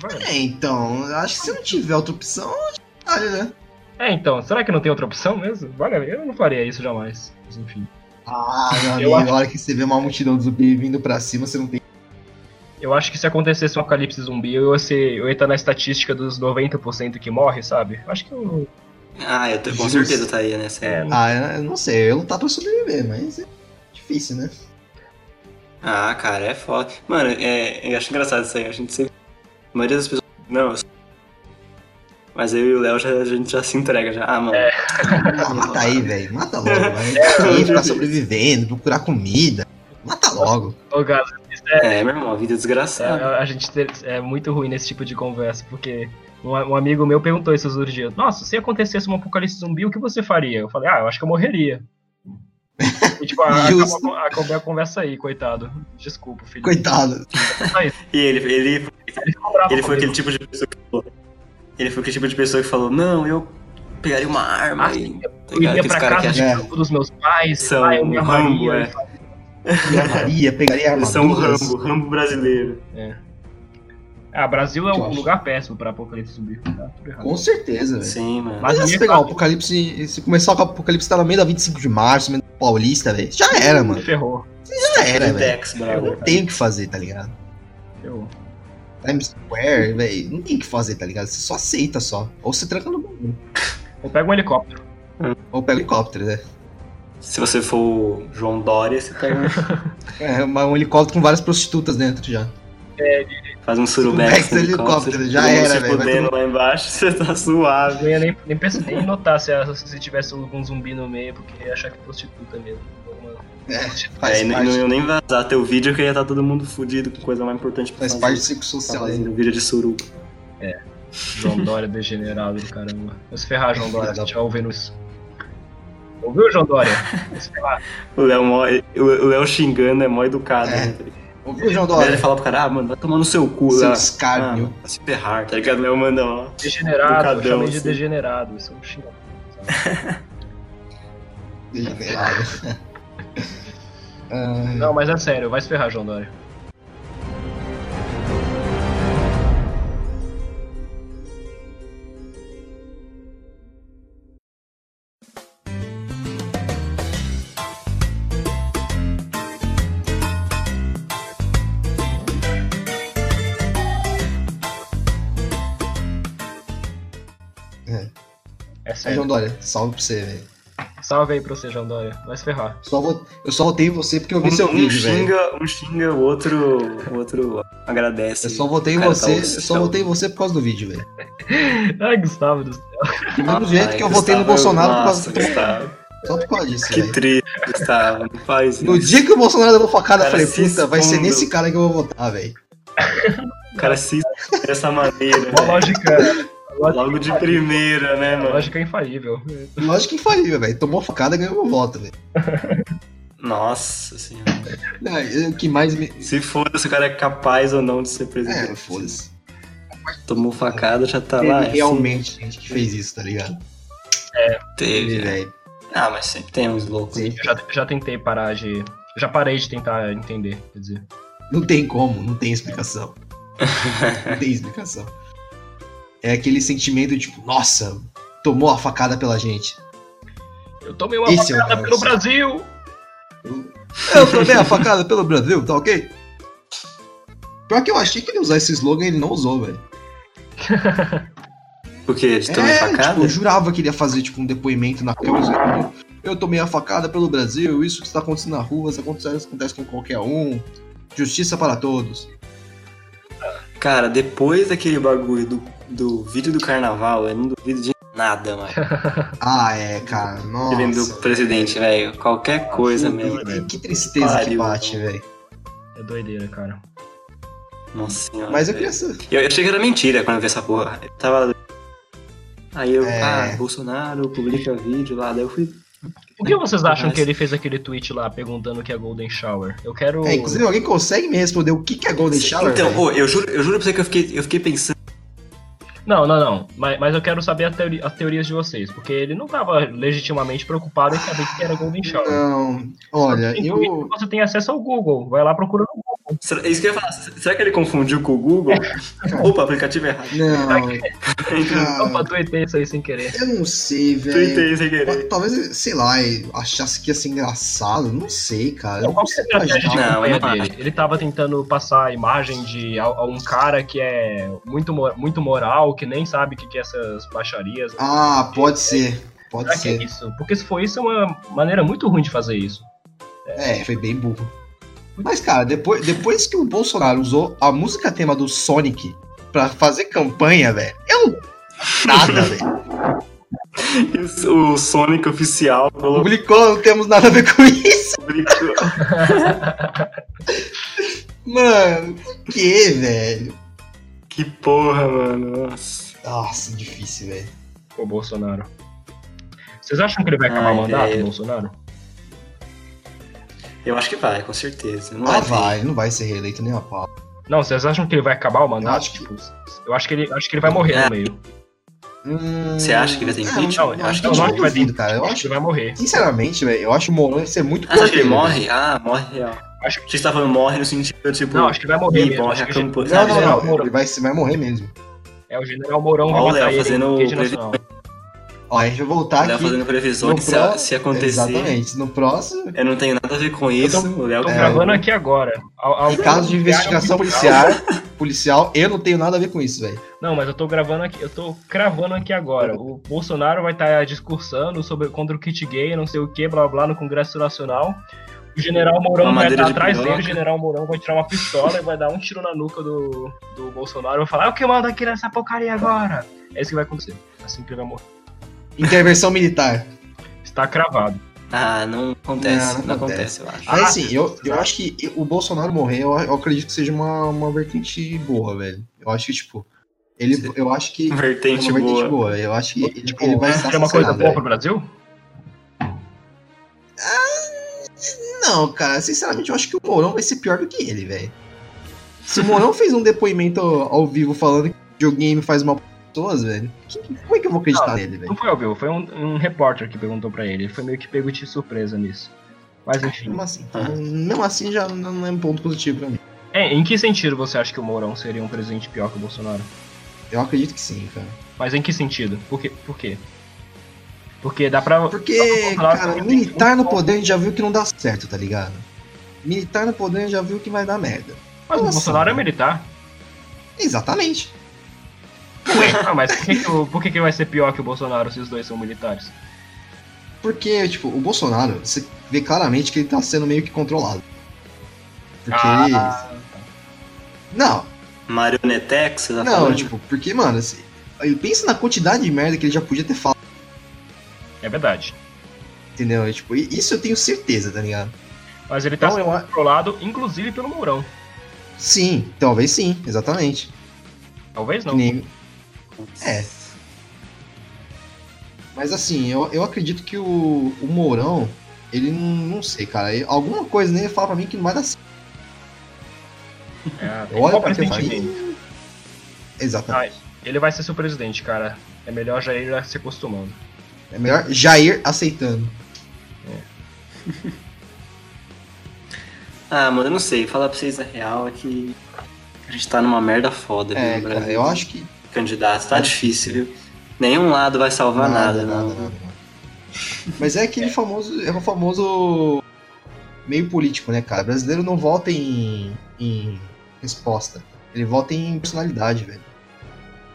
Vale. É, então, acho que se não tiver outra opção, acho que vale, né? É, então, será que não tem outra opção mesmo? Vale? Eu não faria isso jamais. Mas enfim. Ah, meu Eu amigo, a hora que você vê uma multidão de zumbi vindo pra cima, você não tem. Eu acho que se acontecesse um apocalipse zumbi, eu ia, ser, eu ia estar na estatística dos 90% que morre, sabe? Eu acho que eu. Ah, eu tô, com certeza tá aí, né? É, Ah, eu não sei, eu lutar pra sobreviver, mas é difícil, né? Ah, cara, é foda. Mano, é, eu acho engraçado isso aí. A gente sempre. A maioria das pessoas. Não, eu. Mas eu e o Léo já, a gente já se entrega já. Ah, mano. Ah, mata aí, velho. Mata logo. Vai aí ficar sobrevivendo, procurar comida. Mata logo. Ô, Gás, É, meu irmão, a vida é é, desgraçada. a gente ter- é muito ruim nesse tipo de conversa, porque um, amigo meu perguntou esses outros dias: Nossa, se acontecesse um apocalipse zumbi, o que você faria? Eu falei: Ah, eu acho que eu morreria. E, tipo, a- acabou, a- a conversa aí, coitado. Desculpa, filho. Coitado. E ele, ele, Ele ele foi aquele tipo de pessoa que falou. Ele foi aquele tipo de pessoa que falou, não, eu pegaria uma arma Ah, e. Tá Eu ligado? iria pra casa de É. dos meus pais, São ah, eu me o Rambo, é. Maria, pegaria Eles são o. Rambo, Rambo brasileiro. Ah, Brasil é um acho. lugar péssimo pra apocalipse zumbi. Tá. Com certeza, velho. Sim, mano. Mas Mas se pegar o apocalipse, se começar o apocalipse tá no meio da 25 de março, meio da Paulista, velho. Já era, mano. Ferrou. Já era, velho. Não tem o que fazer, tá ligado? Ferrou. Times Square, velho, não tem o que fazer, tá ligado? Você só aceita só. Ou você tranca no bagulho. Ou pega um helicóptero. Ou pega o helicóptero, né? Se você for o João Dória, você pega um- É, uma- um helicóptero com várias prostitutas dentro já. faz um surubex no helicóptero, já todo mundo era, se velho, fudendo lá embaixo, você tá suave. Não ia nem, nem, pensar, nem notar se, se tivesse algum zumbi no meio, porque ia achar que é prostituta mesmo. É, prostituta. faz, Aí não ia nem vazar teu vídeo que ia estar todo mundo fudido com coisa mais importante pra faz fazer. parte do ciclo Tá social. fazendo né? vídeo de suruba. João Dória degenerado do caramba. Vai se ferrar, João Dória, se da estiver ouvindo isso. Ouviu, João Dória? Vai se ferrar. O Léo, mó- o Léo xingando é mó educado. É. né? Ouviu, João Daí ele Dória? fala pro cara, ah, mano, vai tomar no seu cu, Seu Léo. escárnio. Ah, vai se ferrar, tá ligado? O Léo manda, ó. Degenerado, eu Educadão, chamei de assim. degenerado. Isso é um xingamento. sabe? Degenerado. Ai, Não, mas é sério, vai se ferrar, João Dória. É. É sério. João Dória, salve pra você, velho. Salve aí pra você, João Dória. Vai se ferrar. Só vou- Eu só votei em você porque eu vi Um, seu um vídeo, velho. xinga, um xinga, o outro, o outro agradece. Eu só votei em você, tá eu só votei em você por causa do vídeo, velho. Ai, Gustavo do céu. Do mesmo Ai, jeito que eu votei no Bolsonaro por nossa, causa do Gustavo. Só por causa disso, Que velho. triste, Gustavo. Não faz isso. No dia que o Bolsonaro levou facada, eu falei, puta, vai ser nesse cara que eu vou votar, velho. O cara se dessa maneira. Uma velho. Lógica. Logo de primeira, né, mano? Lógica infalível. Lógico que infalível, velho. Tomou facada, ganhou meu voto, velho. Nossa senhora. Não, O que mais me. Se foda se o cara é capaz ou não de ser presidente. É, foda-se. Tomou facada, já tá Teve lá. assim, realmente gente que fez isso, tá ligado? Teve, Teve, né? velho. Ah, mas sempre tem uns loucos. Sim. Eu já, já tentei parar de. Já parei de tentar entender, quer dizer. Não tem como, não tem explicação. Não tem explicação. É aquele sentimento tipo, nossa, tomou a facada pela gente. Eu tomei uma Esse é facada pelo negócio. Brasil! Eu tomei a facada pelo Brasil, tá ok? Pior que eu achei que ele ia usar esse slogan e ele não usou, velho. Porque de tomar É, facada? tipo, eu jurava que ele ia fazer tipo, um depoimento na câmera. Eu tomei a facada pelo Brasil, isso que está acontecendo na rua, isso acontece, acontece com qualquer um. Justiça para todos. Cara, depois daquele bagulho do, do vídeo do carnaval, eu não duvido de nada, mano. Ah, é, cara. Nossa. Ele do presidente, velho. Qualquer coisa mesmo, que-. Que tristeza que Pariu. bate, velho. É doideira, cara. Nossa senhora. Mas eu queria saber. Eu, eu achei que era mentira quando eu vi essa porra. Eu tava. Aí eu, É. ah, Bolsonaro publica vídeo lá, daí eu fui. Por que vocês acham Mas- que ele fez aquele tweet lá perguntando o que é Golden Shower? Eu quero. É, inclusive, alguém consegue me responder o que é Golden Shower? então, eu juro, eu juro pra você que eu fiquei, eu fiquei pensando. Não, não, não. Mas, mas eu quero saber a teori- as teorias de vocês. Porque ele não tava legitimamente preocupado em saber o que era Golden Shower. Não, olha, eu. Twitter, Você tem acesso ao Google. Vai lá procura no Google. Será- É isso que eu ia falar. Será que ele confundiu com o Google? Opa, aplicativo errado. Não, Opa, tuitei isso aí sem querer. eu não sei, velho. Tuitei sem querer. Talvez, sei lá, achasse que ia ser engraçado, não sei, cara. Eu não é a sei estratégia de imaginar. Não, não dele? Ele tava tentando passar a imagem de a- a um cara que é muito, muito moral, que nem sabe o que, que é essas baixarias. Ah, pode ser. Pode Será que é ser. isso? Porque se for isso, é uma maneira muito ruim de fazer isso. É, foi bem burro. Mas, cara, depois, depois que o Bolsonaro usou a música tema do Sonic pra fazer campanha, velho, eu não. Nada, velho. O Sonic oficial colocou. Publicou, não temos nada a ver com isso. Mano, por que, velho? Que porra, mano. Nossa. Nossa, difícil, velho. O Bolsonaro. Vocês acham que ele vai acabar Ai, o mandato, velho. Bolsonaro? Eu acho que vai, com certeza. Não Ah, ter. vai, não vai ser reeleito nem a pau. Não, vocês acham que ele vai acabar o mandato? acho que- Tipo, eu acho que ele, acho que ele vai morrer É. no meio. Hum, Você acha que vai ter impeachment? Não, Eu eu acho acho que que não. não vai duvido, cara. Eu acho que acho, ele vai morrer. sinceramente, velho, eu acho o Mourão ia ser muito Ah, você acha que ele morre? Ah, morre real. Acho Acho que você tá falando morre no sentido, tipo. Não, acho que ele vai morrer mesmo. morre Acho a velho. Não, não, General não. Ele vai, vai morrer mesmo. É o General Mourão vai Ó, o matar Léo ele fazendo Ó, a gente vai voltar Léo aqui. fazendo previsões no se, pró- se acontecer. Exatamente. No próximo, Eu não tenho nada a ver com isso. tô- o Léo Tô É, gravando aqui agora. Al- em caso de investigação policial, policial, eu não tenho nada a ver com isso, velho. Não, mas eu tô gravando aqui, eu tô cravando aqui agora. O Bolsonaro vai estar discursando sobre contra o kit gay, não sei o que, blá blá, no Congresso Nacional. O General Mourão vai madeira estar de atrás piroca. dele, o General Mourão vai tirar uma pistola e vai dar um tiro na nuca do, do Bolsonaro e vai falar: "É o que manda aqui nessa porcaria agora?" É isso que vai acontecer. Assim que ele vai morrer. Intervenção militar. Está cravado. Ah, não acontece. Não, Não, não acontece, eu acho. Mas Ah, assim, eu, eu acho que o Bolsonaro morrer, eu, eu acredito que seja uma, uma vertente boa, velho. Eu acho que, tipo, Ele, eu acho que. Vertente, é uma vertente boa. boa. Eu acho que Tipo, ele vai ser seria uma coisa boa pro Brasil? Não, cara, sinceramente, eu acho que o Mourão vai ser pior do que ele, velho. Se o Mourão fez um depoimento ao vivo falando que videogame faz mal para pessoas, velho, que- como é que eu vou acreditar Não, nele, velho? Não foi ao vivo, foi um, um repórter que perguntou pra ele. Ele foi meio que pego de surpresa nisso. Mas enfim. Mesmo assim, mesmo assim já não é um ponto positivo pra mim. É, em que sentido você acha que o Mourão seria um presidente pior que o Bolsonaro? Eu acredito que sim, cara. Mas em que sentido? Por quê? Por quê? Porque dá pra. Porque, Bolsonaro cara, tem militar no poder a gente já viu que não dá certo, tá ligado? Militar no poder a gente já viu que vai dar merda. Mas o Nossa, Bolsonaro é mano. militar. Exatamente. Ah, mas por que, que, o- por que, que vai ser pior que o Bolsonaro se os dois são militares? Porque, tipo, o Bolsonaro, você vê claramente que ele tá sendo meio que controlado. Porque Ah, ele. Não, Marionetex, você tá não, falando? tipo, porque, mano, assim, pensa na quantidade de merda que ele já podia ter falado, É verdade. entendeu? Tipo, isso eu tenho certeza, tá ligado? Mas ele tá Então, sendo eu controlado, inclusive pelo Mourão. Sim, talvez sim, exatamente. Talvez não. Que nem- É. Mas assim, eu, eu acredito que o, o Mourão, ele não, não sei, cara. ele- alguma coisa nele fala pra mim que não vai dar certo. É, Olha pra vem? Exatamente. Ah, ele vai ser seu presidente, cara. É melhor já ir se acostumando. É melhor Jair aceitando. Ah, mano, eu não sei. Falar pra vocês a real é que a gente tá numa merda foda É, cara, Brasil. eu acho que. Candidato, tá difícil, viu? Nenhum lado vai salvar nada, não. Mas é aquele famoso. É o famoso meio político, né, cara? O brasileiro não vota em, em resposta. Ele vota em personalidade, velho.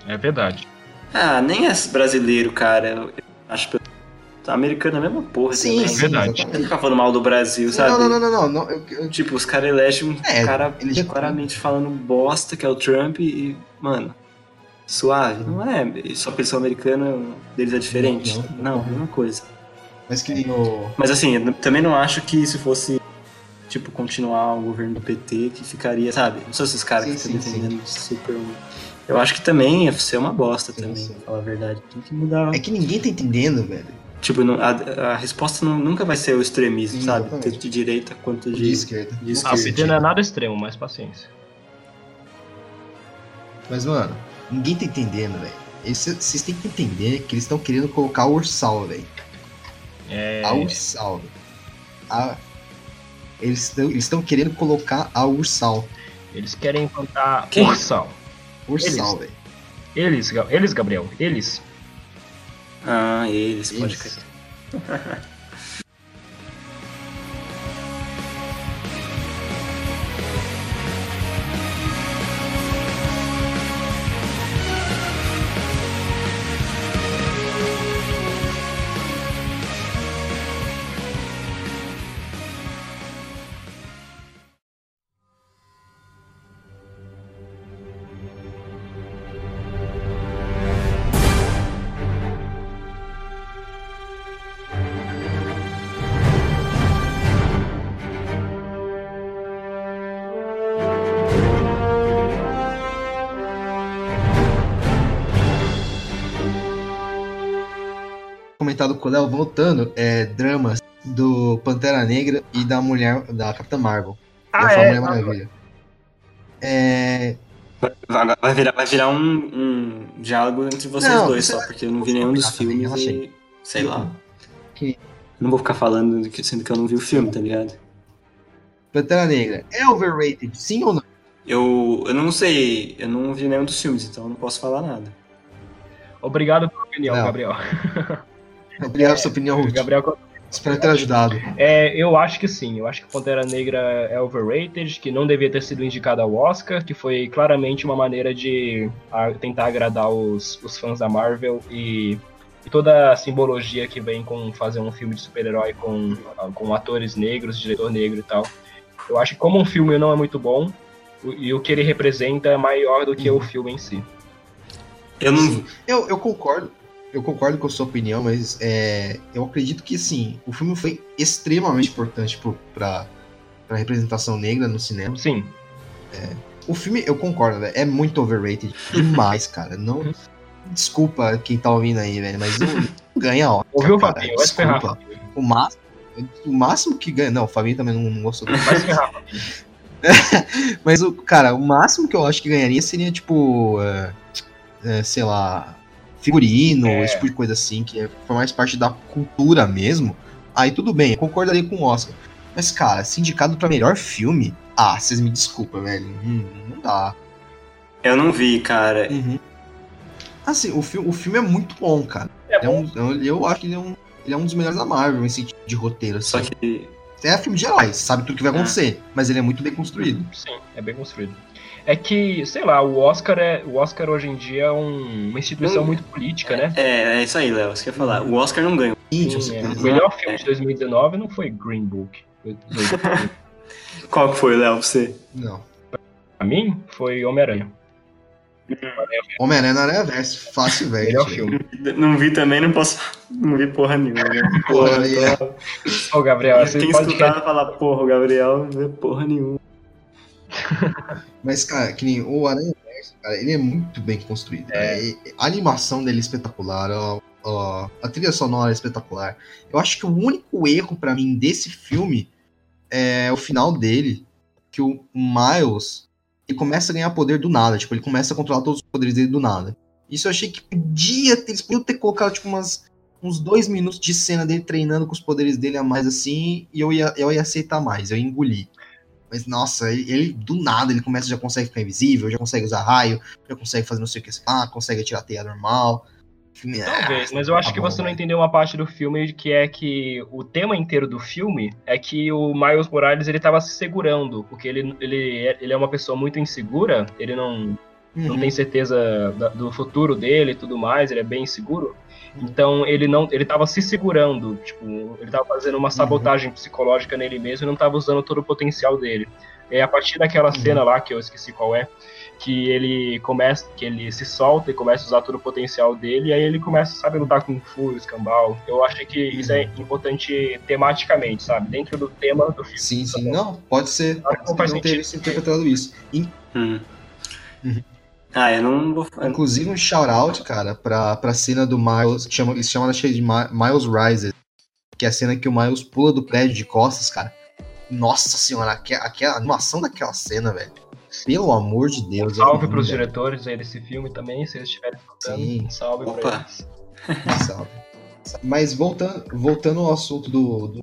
É verdade. Ah, nem é brasileiro, cara. Eu acho que o americano é a mesma porra Sim, também. sim, verdade. Não ficar falando mal do Brasil, sabe? Não, não, não, não, não. não, eu- eu- Tipo, os caras elegem um É, cara ele claramente falando bosta, que é o Trump, e, mano, suave. Não é só porque eles são americanos, deles é diferente. Não, Não, não. mesma coisa. Mas que nem o. Mas assim, eu também não acho que se fosse, tipo, continuar o governo do PT, que ficaria, sabe? Não sou esses caras Sim, que ficam sim, defendendo super. Eu acho que também ia ser uma bosta Sim, também, sim. pra falar a verdade. Tem que mudar. É que ninguém tá entendendo, velho. Tipo, a, a resposta não- nunca vai ser o extremismo, Sim, sabe? Tanto de direita quanto De de, esquerda. de Ah, o esquerda. PT não é nada extremo, mas paciência. Mas, mano, ninguém tá entendendo, velho. Vocês têm que entender que eles estão querendo colocar o Ursal, velho. É. A Ursal. velho. A... Eles estão querendo colocar a Ursal. Eles querem implantar Quem? Ursal. Ursal, velho. Eles, eles, Gabriel, eles. Ah, eles, pode Eles. crer. com o Léo, voltando, é dramas do Pantera Negra e da mulher, da Capitã Marvel. Ah, da é? Mulher Maravilha. É. Vai, virar, vai virar um, um diálogo entre vocês Não, dois só, porque eu não vi nenhum dos também, filmes relaxei. e. Sei lá. Que- não vou ficar falando sendo que eu não vi o filme, tá ligado? Pantera Negra é overrated, sim ou não? Eu, eu não sei, eu não vi nenhum dos filmes, então eu não posso falar nada. Obrigado pela opinião, Não. Gabriel. Pela sua opinião. Gabriel, Espero ter ajudado. é, eu acho que sim. Eu acho que Pantera Negra é overrated, que não devia ter sido indicada ao Oscar, que foi claramente uma maneira de a- tentar agradar os, os fãs da Marvel e, e toda a simbologia que vem com fazer um filme de super-herói com, com atores negros, diretor negro e tal. Eu acho que como um filme não é muito bom, o- e o que ele representa é maior do que o filme em si. Eu não. Eu, eu concordo. Eu concordo com a sua opinião, mas é, eu acredito que sim, o filme foi extremamente importante pra, pra representação negra no cinema. Sim, o filme, eu concordo, velho, é muito overrated. Demais, cara. Não. Desculpa quem tá ouvindo aí, velho, mas não ganha ó. Ouviu, cara, Fabinho? Desculpa. O máximo, o máximo que ganha. Não, o Fabinho também não, não gostou. Vai ferrar. Mas, o cara, o máximo que eu acho que ganharia seria, tipo, é, é, sei lá, figurino, É. esse tipo de coisa assim, que é, for mais parte da cultura mesmo. Aí tudo bem, eu concordaria com o Oscar. Mas, cara, se indicado pra melhor filme, ah, vocês me desculpem, velho. Hum, não dá. Eu não vi, cara. Assim, o, fi o filme é muito bom, cara. É É um, eu, eu acho que ele é, um, ele é um dos melhores da Marvel em sentido de roteiro. Assim. Só que. É filme de heróis, sabe tudo que vai É. acontecer, mas ele é muito bem construído. Sim, é bem construído. É que, sei lá, o Oscar é. O Oscar hoje em dia é um- uma instituição muito política, né? É, é isso aí, Léo. Você quer falar. O Oscar não ganha. Sim, é. O melhor filme de 2019 não foi Green Book. Foi- Qual que foi, Léo, pra você? Não. Pra mim, foi Homem-Aranha. Homem-Aranha na Aranha Verso, fácil, velho. Melhor filme. Não vi também, não posso. Não vi porra nenhuma. Né? Porra, Porra, é. tô- Ô, Gabriel, esse Quem podcast. escutar falar, porra, o Gabriel não vê porra nenhuma. Mas, cara, que nem o Aranha Verso, cara, ele é muito bem construído. E- A animação dele é espetacular, ó, a trilha sonora é espetacular. Eu acho que o único erro pra mim desse filme é o final dele, que o Miles ele começa a ganhar poder do nada, tipo, ele começa a controlar todos os poderes dele do nada. Isso eu achei que podia ter, eles podiam ter colocado, tipo, umas, uns dois minutos de cena dele treinando com os poderes dele a mais assim, e eu ia, eu ia aceitar mais, eu ia engolir. Mas, nossa, ele, ele, do nada ele começa, já consegue ficar invisível, já consegue usar raio, já consegue fazer não sei o que lá, consegue atirar teia normal. Filme, Talvez, mas eu acho tá que bom, você não velho. entendeu uma parte do filme que é que o tema inteiro do filme é que o Miles Morales ele tava se segurando, porque ele, ele, é- ele é uma pessoa muito insegura, ele não, não Uhum. tem certeza da- do futuro dele e tudo mais, ele é bem inseguro. Então ele não, ele tava se segurando, tipo, ele tava fazendo uma sabotagem psicológica nele mesmo e não tava usando todo o potencial dele. E a partir daquela cena lá que eu esqueci qual é, que ele começa, que ele se solta e começa a usar todo o potencial dele, e aí ele começa, sabe, a lutar com Fu, escambau. Eu acho que isso é importante tematicamente, sabe, dentro do tema do filme. Sim, sim. Não, pode ser. Acho que não ter se interpretado isso. In- Hum. Uhum. Ah, eu não vou. Inclusive um shout-out, cara, pra, pra cena do Miles, que chama, eles chamam acho que de Mi- Miles Rises, que é a cena que o Miles pula do prédio de costas, cara. Nossa senhora, aque- aquela a animação daquela cena, velho. Pelo amor de Deus. é Salve lindo, pros velho. diretores aí desse filme também, se eles estiverem escutando. Sim. Salve Opa. pra eles. Salve. Mas voltando, voltando ao assunto do. do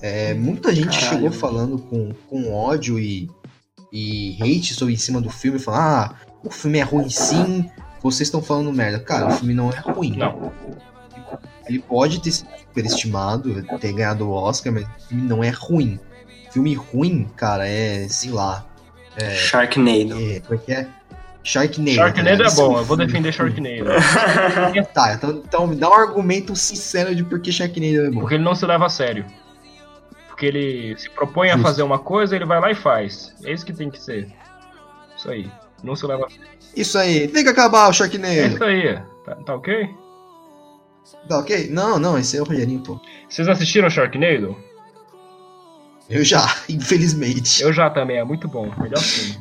é, muita gente Caralho. chegou falando com, com ódio e, e hate sobre em cima do filme, falando: ah, o filme é ruim sim, vocês estão falando merda. Cara, o filme não é ruim. Não. Ele pode ter sido superestimado, ter ganhado o Oscar, mas o filme não é ruim. Filme ruim, cara, é, sei lá. Sharknado. É, como é que é? Sharknado. Sharknado cara. é Esse bom, eu vou defender Sharknado. Tá, então, então me dá um argumento sincero de por que Sharknado é bom. Porque ele não se leva a sério. Porque ele se propõe a fazer uma coisa, ele vai lá e faz. É isso que tem que ser. Isso aí. Não se leva a. Isso aí, tem que acabar o É Sharknado. isso aí. Tá, tá ok? Tá ok? Não, não, esse é o Rogerinho, pô. Vocês assistiram Sharknado? Eu já, infelizmente. Eu já também, é muito bom. Melhor filme.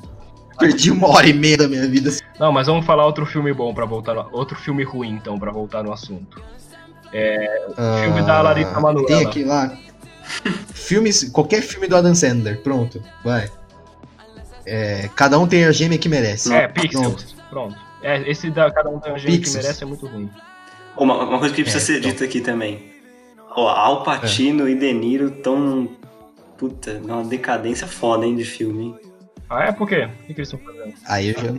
perdi uma hora e meia da minha vida. Não, mas vamos falar outro filme bom pra voltar no... Outro filme ruim, então, pra voltar no assunto. Filme da Larissa Manoela. Ah, Tem aqui lá. Filmes, qualquer filme do Adam Sandler, pronto, vai. É, cada um tem a gêmea que merece. É, Pixels. Pronto. É, esse da Cada Um Tem Gênio que Pixels. merece é muito ruim. Uma, uma coisa que precisa É, ser então. dita aqui também. Ó, Al Pacino e De Niro tão. Puta, numa decadência foda, hein, de filme. hein? Ah, é por quê? O que, que eles estão fazendo? Aí eu já.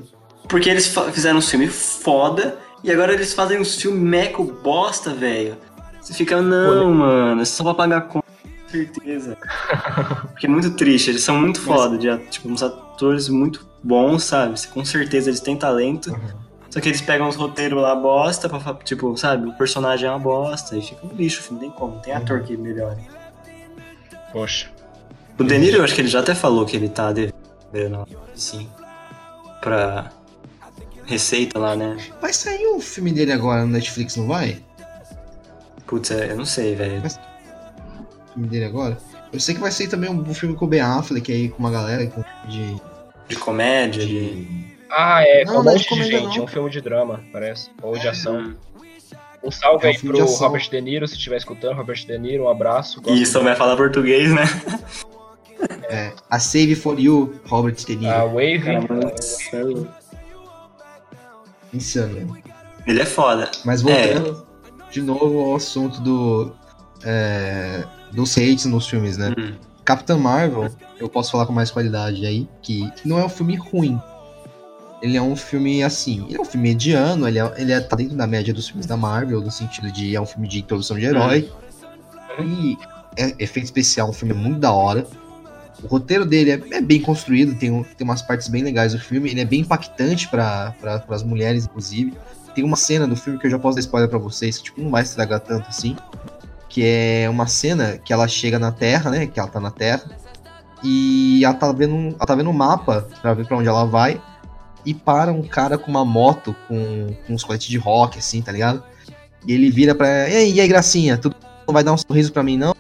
Porque eles fizeram um filme foda e agora eles fazem um filme meco bosta, velho. Você fica, não, mano, é só pra pagar conta, certeza. Porque é muito triste, eles são muito foda, de, tipo, uns atores muito bons, sabe? Com certeza eles têm talento. Só que eles pegam os roteiros lá bosta, pra, tipo, sabe? O personagem é uma bosta e fica um lixo, não tem como, não tem ator que melhore. Poxa. O De Niro, eu acho que ele já até falou que ele tá devendo, sim, pra receita lá, né? Vai sair um filme dele agora no Netflix, não vai? Putz, é, eu não sei, velho. O filme dele agora? Eu sei que vai sair também um filme com o Ben Affleck aí, com uma galera de De comédia, de. Ah, é, Não, com um não é de monte de comédia, gente. não. É um filme de drama, parece. Ou de ação. Um salve É um aí pro de. Robert De Niro, se estiver escutando, Robert De Niro, um abraço. E souber falar português, né? É, a Save for You, Robert De Niro. A Wave, Caramba, Insano, né? Ele é foda. Mas voltando de novo ao assunto do. É, dos hates nos filmes, né? Hum. Capitã Marvel, eu posso falar com mais qualidade aí, que não é um filme ruim. Ele é um filme assim, ele é um filme mediano, ele, é, ele é, tá dentro da média dos filmes da Marvel, no sentido de é um filme de introdução de herói. E é efeito especial, um filme muito da hora. O roteiro dele é, é bem construído, tem, tem umas partes bem legais do filme, ele é bem impactante para pra, as mulheres, inclusive. Tem uma cena do filme que eu já posso dar spoiler pra vocês, que tipo, não vai estragar tanto assim. Que é uma cena que ela chega na Terra, né? Que ela tá na Terra. E ela tá vendo, ela tá vendo um mapa pra ver pra onde ela vai. E para um cara com uma moto com, com uns coletes de rock, assim, tá ligado? E ele vira pra ela, e aí, e aí, Gracinha, tudo não vai dar um sorriso pra mim, não?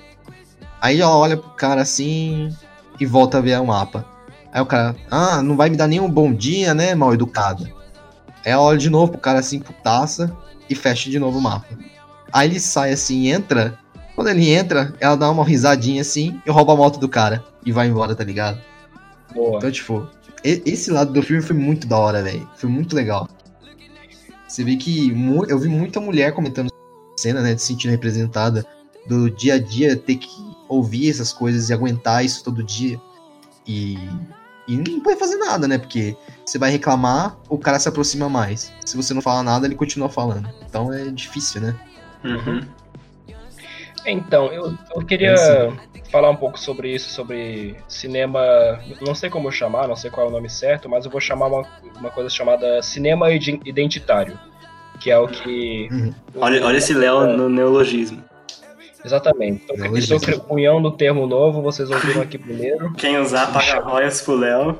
Aí ela olha pro cara assim e volta a ver o mapa. Aí o cara, ah, não vai me dar nenhum bom dia, né, mal educado. Aí ela olha de novo pro cara assim, putaça, e fecha de novo o mapa. Aí ele sai assim entra. Quando ele entra, ela dá uma risadinha assim e rouba a moto do cara. E vai embora, tá ligado? boa. Então, tipo, esse lado do filme foi muito da hora, velho. Foi muito legal. Você vê que eu vi muita mulher comentando cena, né, de se sentindo representada do dia a dia, ter que ouvir essas coisas e aguentar isso todo dia. E, e não pode fazer nada, né? Porque você vai reclamar, o cara se aproxima mais. Se você não fala nada, ele continua falando. Então é difícil, né? Uhum. Então, eu, eu queria É, falar um pouco sobre isso, sobre cinema. Não sei como chamar, não sei qual é o nome certo, mas eu vou chamar uma, uma coisa chamada cinema iden- identitário. Que é o que. Olha, olha esse Léo no neologismo. Exatamente. Estou Neologismo. estou cunhando um termo novo, vocês ouviram aqui primeiro. Quem usar paga royas pro Léo.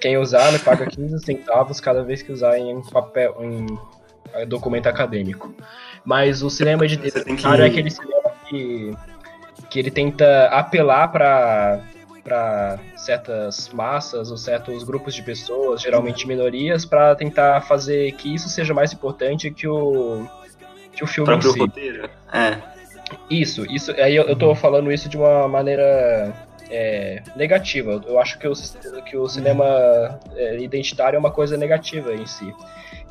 Quem usar me paga 15 centavos cada vez que usar em papel, em documento acadêmico. Mas o cinema que- identitário é aquele cinema que, que ele tenta apelar para para certas massas ou certos grupos de pessoas, geralmente minorias, para tentar fazer que isso seja mais importante que o que o filme em si. roteiro. É. Isso, isso. Aí eu, eu tô falando isso de uma maneira é, negativa. Eu- Eu acho que o, que o cinema é, identitário é uma coisa negativa em si.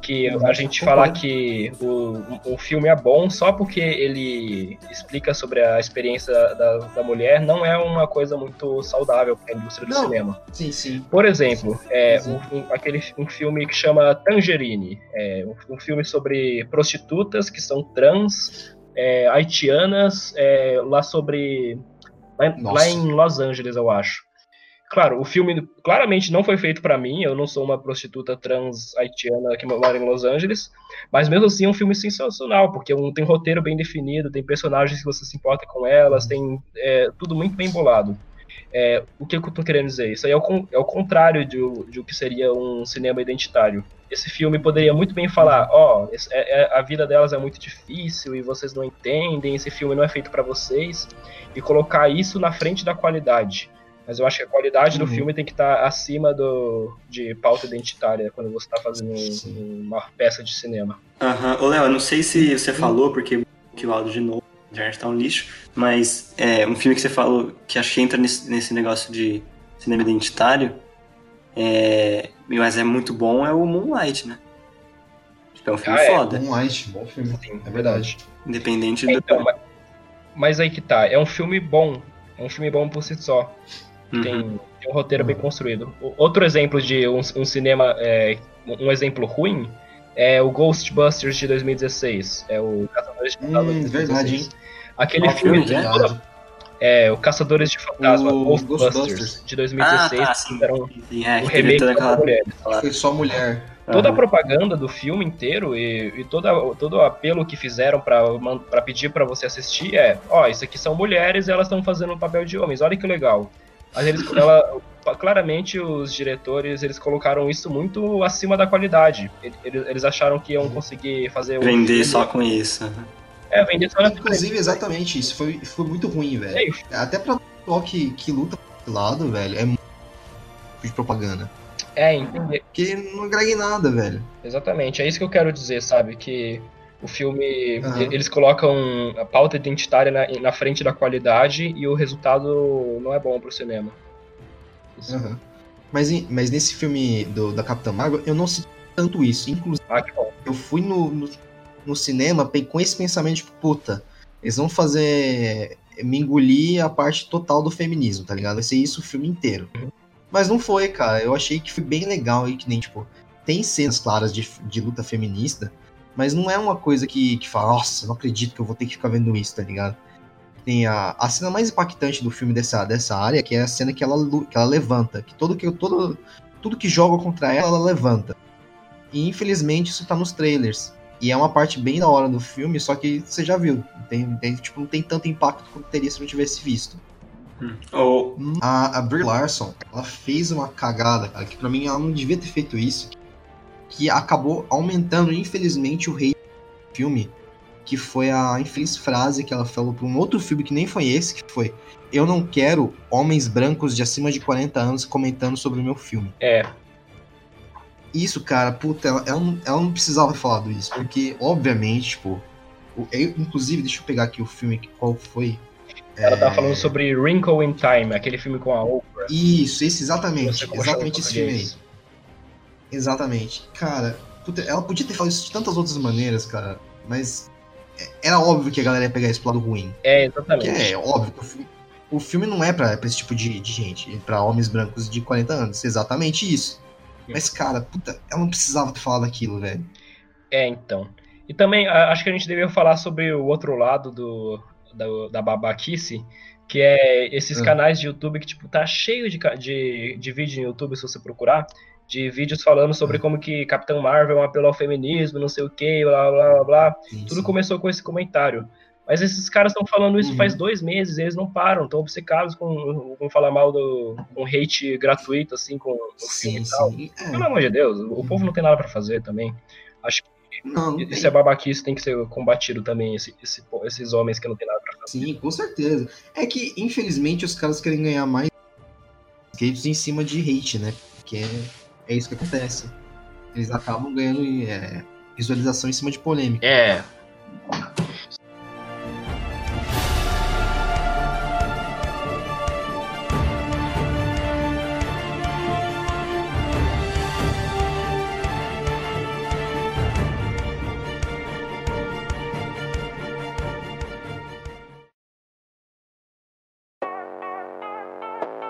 Que a gente falar que o, o filme é bom só porque ele explica sobre a experiência da, da mulher não é uma coisa muito saudável para a indústria do Não. cinema. Sim, sim. Por exemplo, é, Sim. um, aquele, um filme que chama Tangerine. É, um, um filme sobre prostitutas que são trans, é, haitianas, é, lá sobre. Lá, lá em Los Angeles, eu acho. Claro, o filme claramente não foi feito pra mim, eu não sou uma prostituta trans haitiana que mora em Los Angeles, mas mesmo assim é um filme sensacional, porque um- tem roteiro bem definido, tem personagens que você se importa com elas, tem é, tudo muito bem bolado. É, o que eu tô querendo dizer? Isso aí é o, é o contrário de, de o que seria um cinema identitário. Esse filme poderia muito bem falar, ó, esse- é- a vida delas é muito difícil e vocês não entendem, esse filme não é feito pra vocês, e colocar isso na frente da qualidade. Mas eu acho que a qualidade do Uhum. filme tem que estar acima do, de pauta identitária quando você está fazendo um- uma peça de cinema. Aham. Ô, Léo, eu não sei se você falou, porque que o áudio de novo, a internet tá um lixo, mas é um filme que você falou que acho que entra nesse, nesse negócio de cinema identitário, é, mas é muito bom, é o Moonlight, né? Tipo, é um filme Ah, é. foda, Moonlight, bom filme. Sim, É verdade. independente É, do... Então, mas, mas aí que tá, é um filme bom. É um filme bom por si só. Uhum. Tem, tem um roteiro bem construído. O- Outro exemplo de um, um cinema, é, um exemplo ruim, é o Ghostbusters de 2016. É o Caçadores de Fantasmas de Hum, 2016. verdade, hein? Aquele Qual filme, né? toda- é o Caçadores de Fantasmas, O Ghostbusters, Ghostbusters. de 2016, Ah, tá, que sim. fizeram Sim, é, o remake aquela... mulheres. Foi só mulher. Toda a propaganda do filme inteiro e, e toda, todo o apelo que fizeram pra pedir pra você assistir é: ó, isso aqui são mulheres e elas estão fazendo um papel de homens, olha que legal. Mas eles, ela, claramente, os diretores eles colocaram isso muito acima da qualidade. Eles, eles acharam que iam conseguir fazer o Vender filme- só com isso. É, vender só Inclusive, exatamente, isso foi, foi muito ruim, velho. É, Até pra pessoal que, que luta por esse lado, velho, é muito de propaganda. É, entendi. Que não agrega em nada, velho. Exatamente, é isso que eu quero dizer, sabe? Que o filme, e- eles colocam a pauta identitária na, na frente da qualidade e o resultado não é bom pro cinema. Aham. Mas, mas nesse filme do, da Capitã Marvel, eu não sinto tanto isso. Inclusive, Ah, eu fui no, no, no cinema com esse pensamento, tipo, puta, eles vão fazer. me engolir a parte total do feminismo, tá ligado? Vai ser isso o filme inteiro. Mas não foi, cara. Eu achei que foi bem legal e que nem, tipo, tem cenas claras de, de luta feminista, mas não é uma coisa que, que fala, nossa, não acredito que eu vou ter que ficar vendo isso, tá ligado? Tem a, a cena mais impactante do filme dessa, dessa área, que é a cena que ela, que ela levanta, que todo que todo, tudo que joga contra ela, ela levanta. E infelizmente isso tá nos trailers. E é uma parte bem da hora do filme, só que você já viu. Tem, tem, tipo, não tem tanto impacto quanto teria se não tivesse visto. Ou A, a Brie Larson, ela fez uma cagada, cara, que pra mim ela não devia ter feito isso. Que acabou aumentando, infelizmente, o rei do filme. Que foi a infeliz frase que ela falou pra um outro filme que nem foi esse, que foi Eu não quero homens brancos de acima de 40 anos comentando sobre o meu filme. É, Isso, cara, puta, ela, ela não, ela não precisava ter falado isso, porque, obviamente, tipo. eu- inclusive, deixa eu pegar aqui o filme, qual foi. ela É, tá falando sobre Wrinkle in Time, aquele filme com a Oprah. Isso, esse, exatamente. Exatamente esse filme aí. Exatamente. Cara, puta, ela podia ter falado isso de tantas outras maneiras, cara, mas é- era óbvio que a galera ia pegar pro lado ruim. É, exatamente. é óbvio que o filme, o filme não é pra, pra esse tipo de, de gente, pra homens brancos de 40 anos. Exatamente isso. Mas, cara, puta, ela não precisava ter falado aquilo, velho. É, então. E também acho que a gente deveria falar sobre o outro lado do, da, da babaquice, que é esses Ah. canais de YouTube que, tipo, tá cheio de, de, de vídeo no YouTube, se você procurar, de vídeos falando sobre Ah. como que Capitão Marvel é um apelo ao feminismo, não sei o que, blá, blá, blá, blá. Tudo começou com esse comentário. Mas esses caras estão falando isso Uhum. faz dois meses, eles não param, estão obcecados com, com falar mal do com hate gratuito, assim, com o filme Sim, e tal. sim. É, Pelo amor de Deus, o povo não tem nada pra fazer também. Acho que não, isso tem. é babaquice, tem que ser combatido também, esse, esse esses homens que não tem nada pra fazer. Sim, com certeza. É que, infelizmente, os caras querem ganhar mais inscritos em cima de hate, né? Porque é, isso que acontece. Eles acabam ganhando é, visualização em cima de polêmica. É.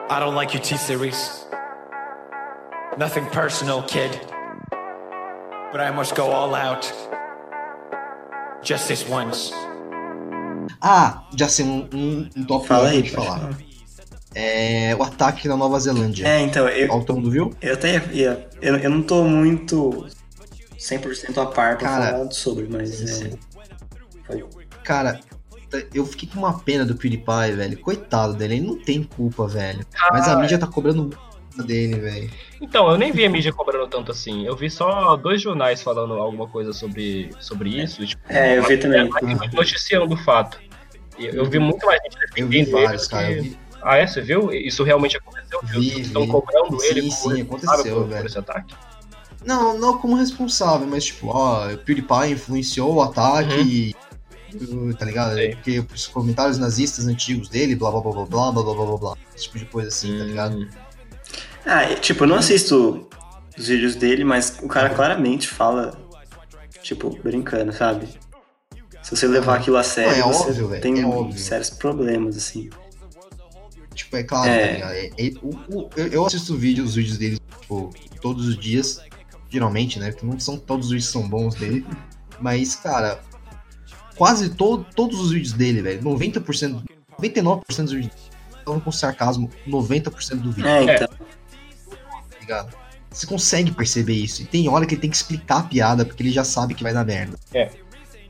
I don't like your T series. Nothing personal, kid. But I must go all out. Just this once. Ah, já sei um, um, um top fala aí, falar. falar. É o ataque na Nova Zelândia. É, então, eu, Ó, todo mundo viu? eu até ia. Eu, eu não tô muito 100% a par pra Cara, falar sobre, mas é. Cara, eu fiquei com uma pena do PewDiePie, velho. Coitado dele, ele não tem culpa, velho. Mas a mídia tá cobrando dele, velho. Então, eu nem vi a mídia cobrando tanto assim. Eu vi só dois jornais falando alguma coisa sobre, sobre isso. Tipo, É, eu vi também. noticiando o fato. E Eu vi muito mais gente Eu vi defendendo ele vários, cara. Eu que- vi, Ah, é? Você viu? Isso realmente aconteceu? Vi, Eles Estão vi. cobrando Sim, ele sim, como aconteceu, por, velho. por esse ataque? Não, não como responsável, mas tipo, ó, o PewDiePie influenciou o ataque, uh, tá ligado? Sei. Porque os comentários nazistas antigos dele, blá blá blá blá blá blá blá blá blá, blá esse tipo de coisa assim, tá ligado? Ah, e, tipo, eu não assisto os vídeos dele, mas o cara claramente fala, tipo, brincando, sabe? Se você levar aquilo a sério, Não, é você óbvio, tem é óbvio. sérios problemas, assim. Tipo, é claro, É. É- é- o- o- eu, assisto vídeo, os vídeos dele, tipo, todos os dias, geralmente, né? Porque não são todos os vídeos são bons dele. Mas, cara, quase to, todos os vídeos dele, velho, 90%, 99% dos vídeos estão com sarcasmo 90% do vídeo, É, então. Ligado? Você consegue perceber isso. E tem hora que ele tem que explicar a piada, porque ele já sabe que vai dar merda.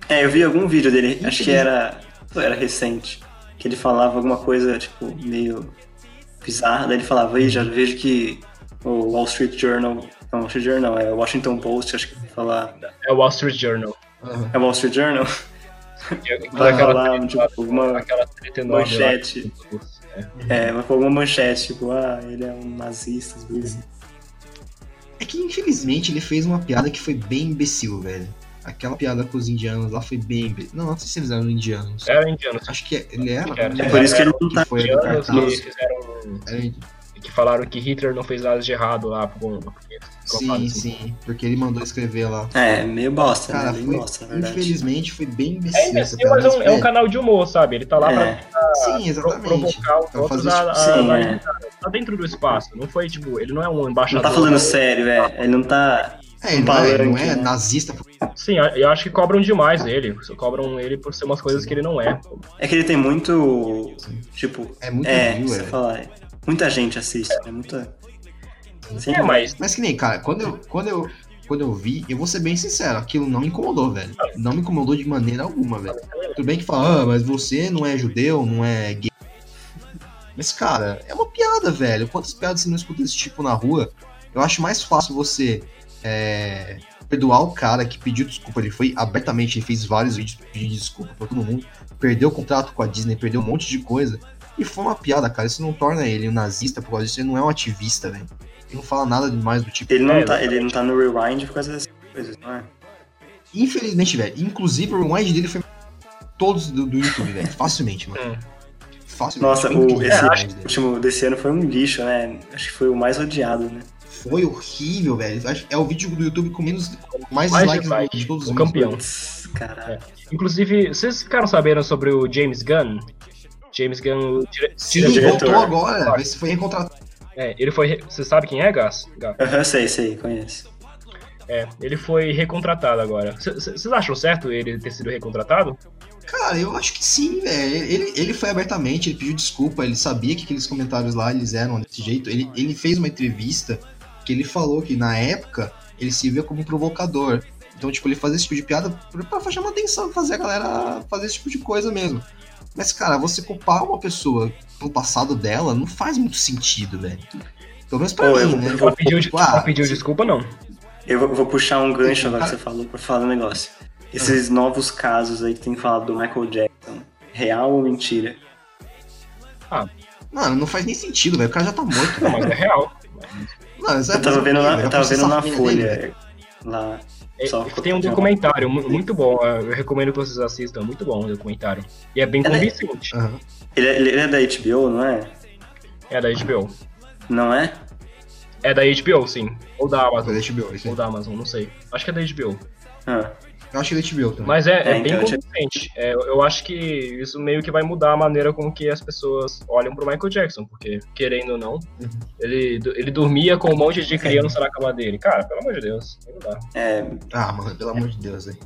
É, eu vi algum vídeo dele, acho que era, era recente, que ele falava alguma coisa, tipo, meio bizarra, daí ele falava, aí já vejo que o Wall Street Journal, não, Wall Street Journal, não, é o Washington Post, acho que vai falar, É o Wall Street Journal. é o Wall Street Journal? Vai aquela, falar, tipo, alguma aquela enorme lá. manchete, é, vai pôr alguma manchete, tipo, ah, ele é um nazista, às vezes. É que infelizmente ele fez uma piada que foi bem imbecil, velho. Aquela piada com os indianos lá foi bem imbecil. Não, não sei se eles eram indianos. Era indiano. Acho que ele era. Era. né? É por isso que ele não que tá. foi Indianos que fizeram. Era indi- que falaram que Hitler não fez nada de errado lá. Porque, Sim, sim. Porque ele mandou escrever lá. É, meio bosta, Cara, né? Meio foi, bosta, infelizmente foi bem imbecil. É imbecil, piada, mas é um, é um velho, canal de humor, sabe? Ele tá lá pra É, Sim, pro- exatamente. provocar os Pra outros fazer a, a, sim, a- é. tá dentro do espaço. Não foi, tipo, ele não é um Não embaixador. tá falando sério, é. Ele não tá. É, ele não é, não é né? nazista. Sim, eu acho que cobram demais ele. Cobram ele por ser umas coisas que ele não é. É que ele tem muito. Tipo. É muito É, view, você é. fala. é. Muita gente assiste, é muita. Sim, É, mas Mas que nem, cara, quando eu, quando eu, quando eu vi, eu vou ser bem sincero, aquilo não me incomodou, velho. Não me incomodou de maneira alguma, velho. Tudo bem que fala, ah, mas você não é judeu, não é gay. Mas, cara, é uma piada, velho. Quantas piadas você não escuta desse tipo na rua? Eu acho mais fácil você é, perdoar o cara que pediu desculpa. Ele foi abertamente, ele fez vários vídeos pedindo desculpa pra todo mundo. Perdeu o contrato com a Disney, perdeu um monte de coisa. E foi uma piada, cara. Isso não torna ele um nazista por causa disso. Ele não é um ativista, velho. Ele não fala nada demais do tipo. Ele não, É, tá, ele não tá no rewind por causa dessas coisas, não é? Infelizmente, velho. Inclusive, o rewind dele foi todos do, do YouTube, velho. Facilmente, mano. Hum. Facilmente. Nossa, o, incrível esse O último desse ano foi um lixo, né? Acho que foi o mais odiado, né? Foi horrível, velho. Acho- É o vídeo do YouTube com menos, mais, Mais dislikes dislike, de todos os campeão. Caralho. Inclusive, vocês ficaram sabendo sobre o James Gunn? James Gunn, o dire... Sim, diretor. voltou agora. Mas foi recontratado. É, ele foi. Você sabe quem é, Gas? Aham, sei, sei, conheço. É, ele foi recontratado agora. Vocês acham certo ele ter sido recontratado? Cara, eu acho que sim, velho. Ele, ele foi abertamente, ele pediu desculpa, ele sabia que aqueles comentários lá eles eram desse jeito. Ele, ele fez uma entrevista que ele falou que na época ele se via como um provocador. Então, tipo, ele fazia esse tipo de piada pra chamar atenção, fazer a galera fazer esse tipo de coisa mesmo. Mas, cara, você culpar uma pessoa pelo passado dela não faz muito sentido, velho. Pelo menos pra Pô, mim, eu- né? Ela pediu, Tipo, ah, pediu desculpa, não. Eu vou, vou puxar um gancho agora que você falou pra falar um negócio. Esses novos casos aí que tem falado do Michael Jackson, real ou mentira? Mano, não faz nem sentido, velho. O cara já tá morto, Não, mas é real. Mano, Eu tava vendo na, eu tava vendo na Folha. Folha lá. É, Só tem um documentário mu- muito bom. Eu recomendo que vocês assistam. Muito bom o documentário. E é bem É, né? convincente. Ele, é- ele é da HBO, não é? É da HBO. Não é? É da HBO, sim. Ou da Amazon. Foi da HBO, isso. Ou da Amazon, não sei. Acho que é da HBO. Ah, Eu acho que é HBO também. Mas é, é É, bem então, convincente. É, eu- acho que isso meio que vai mudar a maneira com que as pessoas olham pro Michael Jackson, porque, querendo ou não, Uhum. ele, ele dormia com um monte de criança na cama dele. Cara, pelo amor de Deus, não dá. é, Ah, mano, pelo amor de Deus, velho.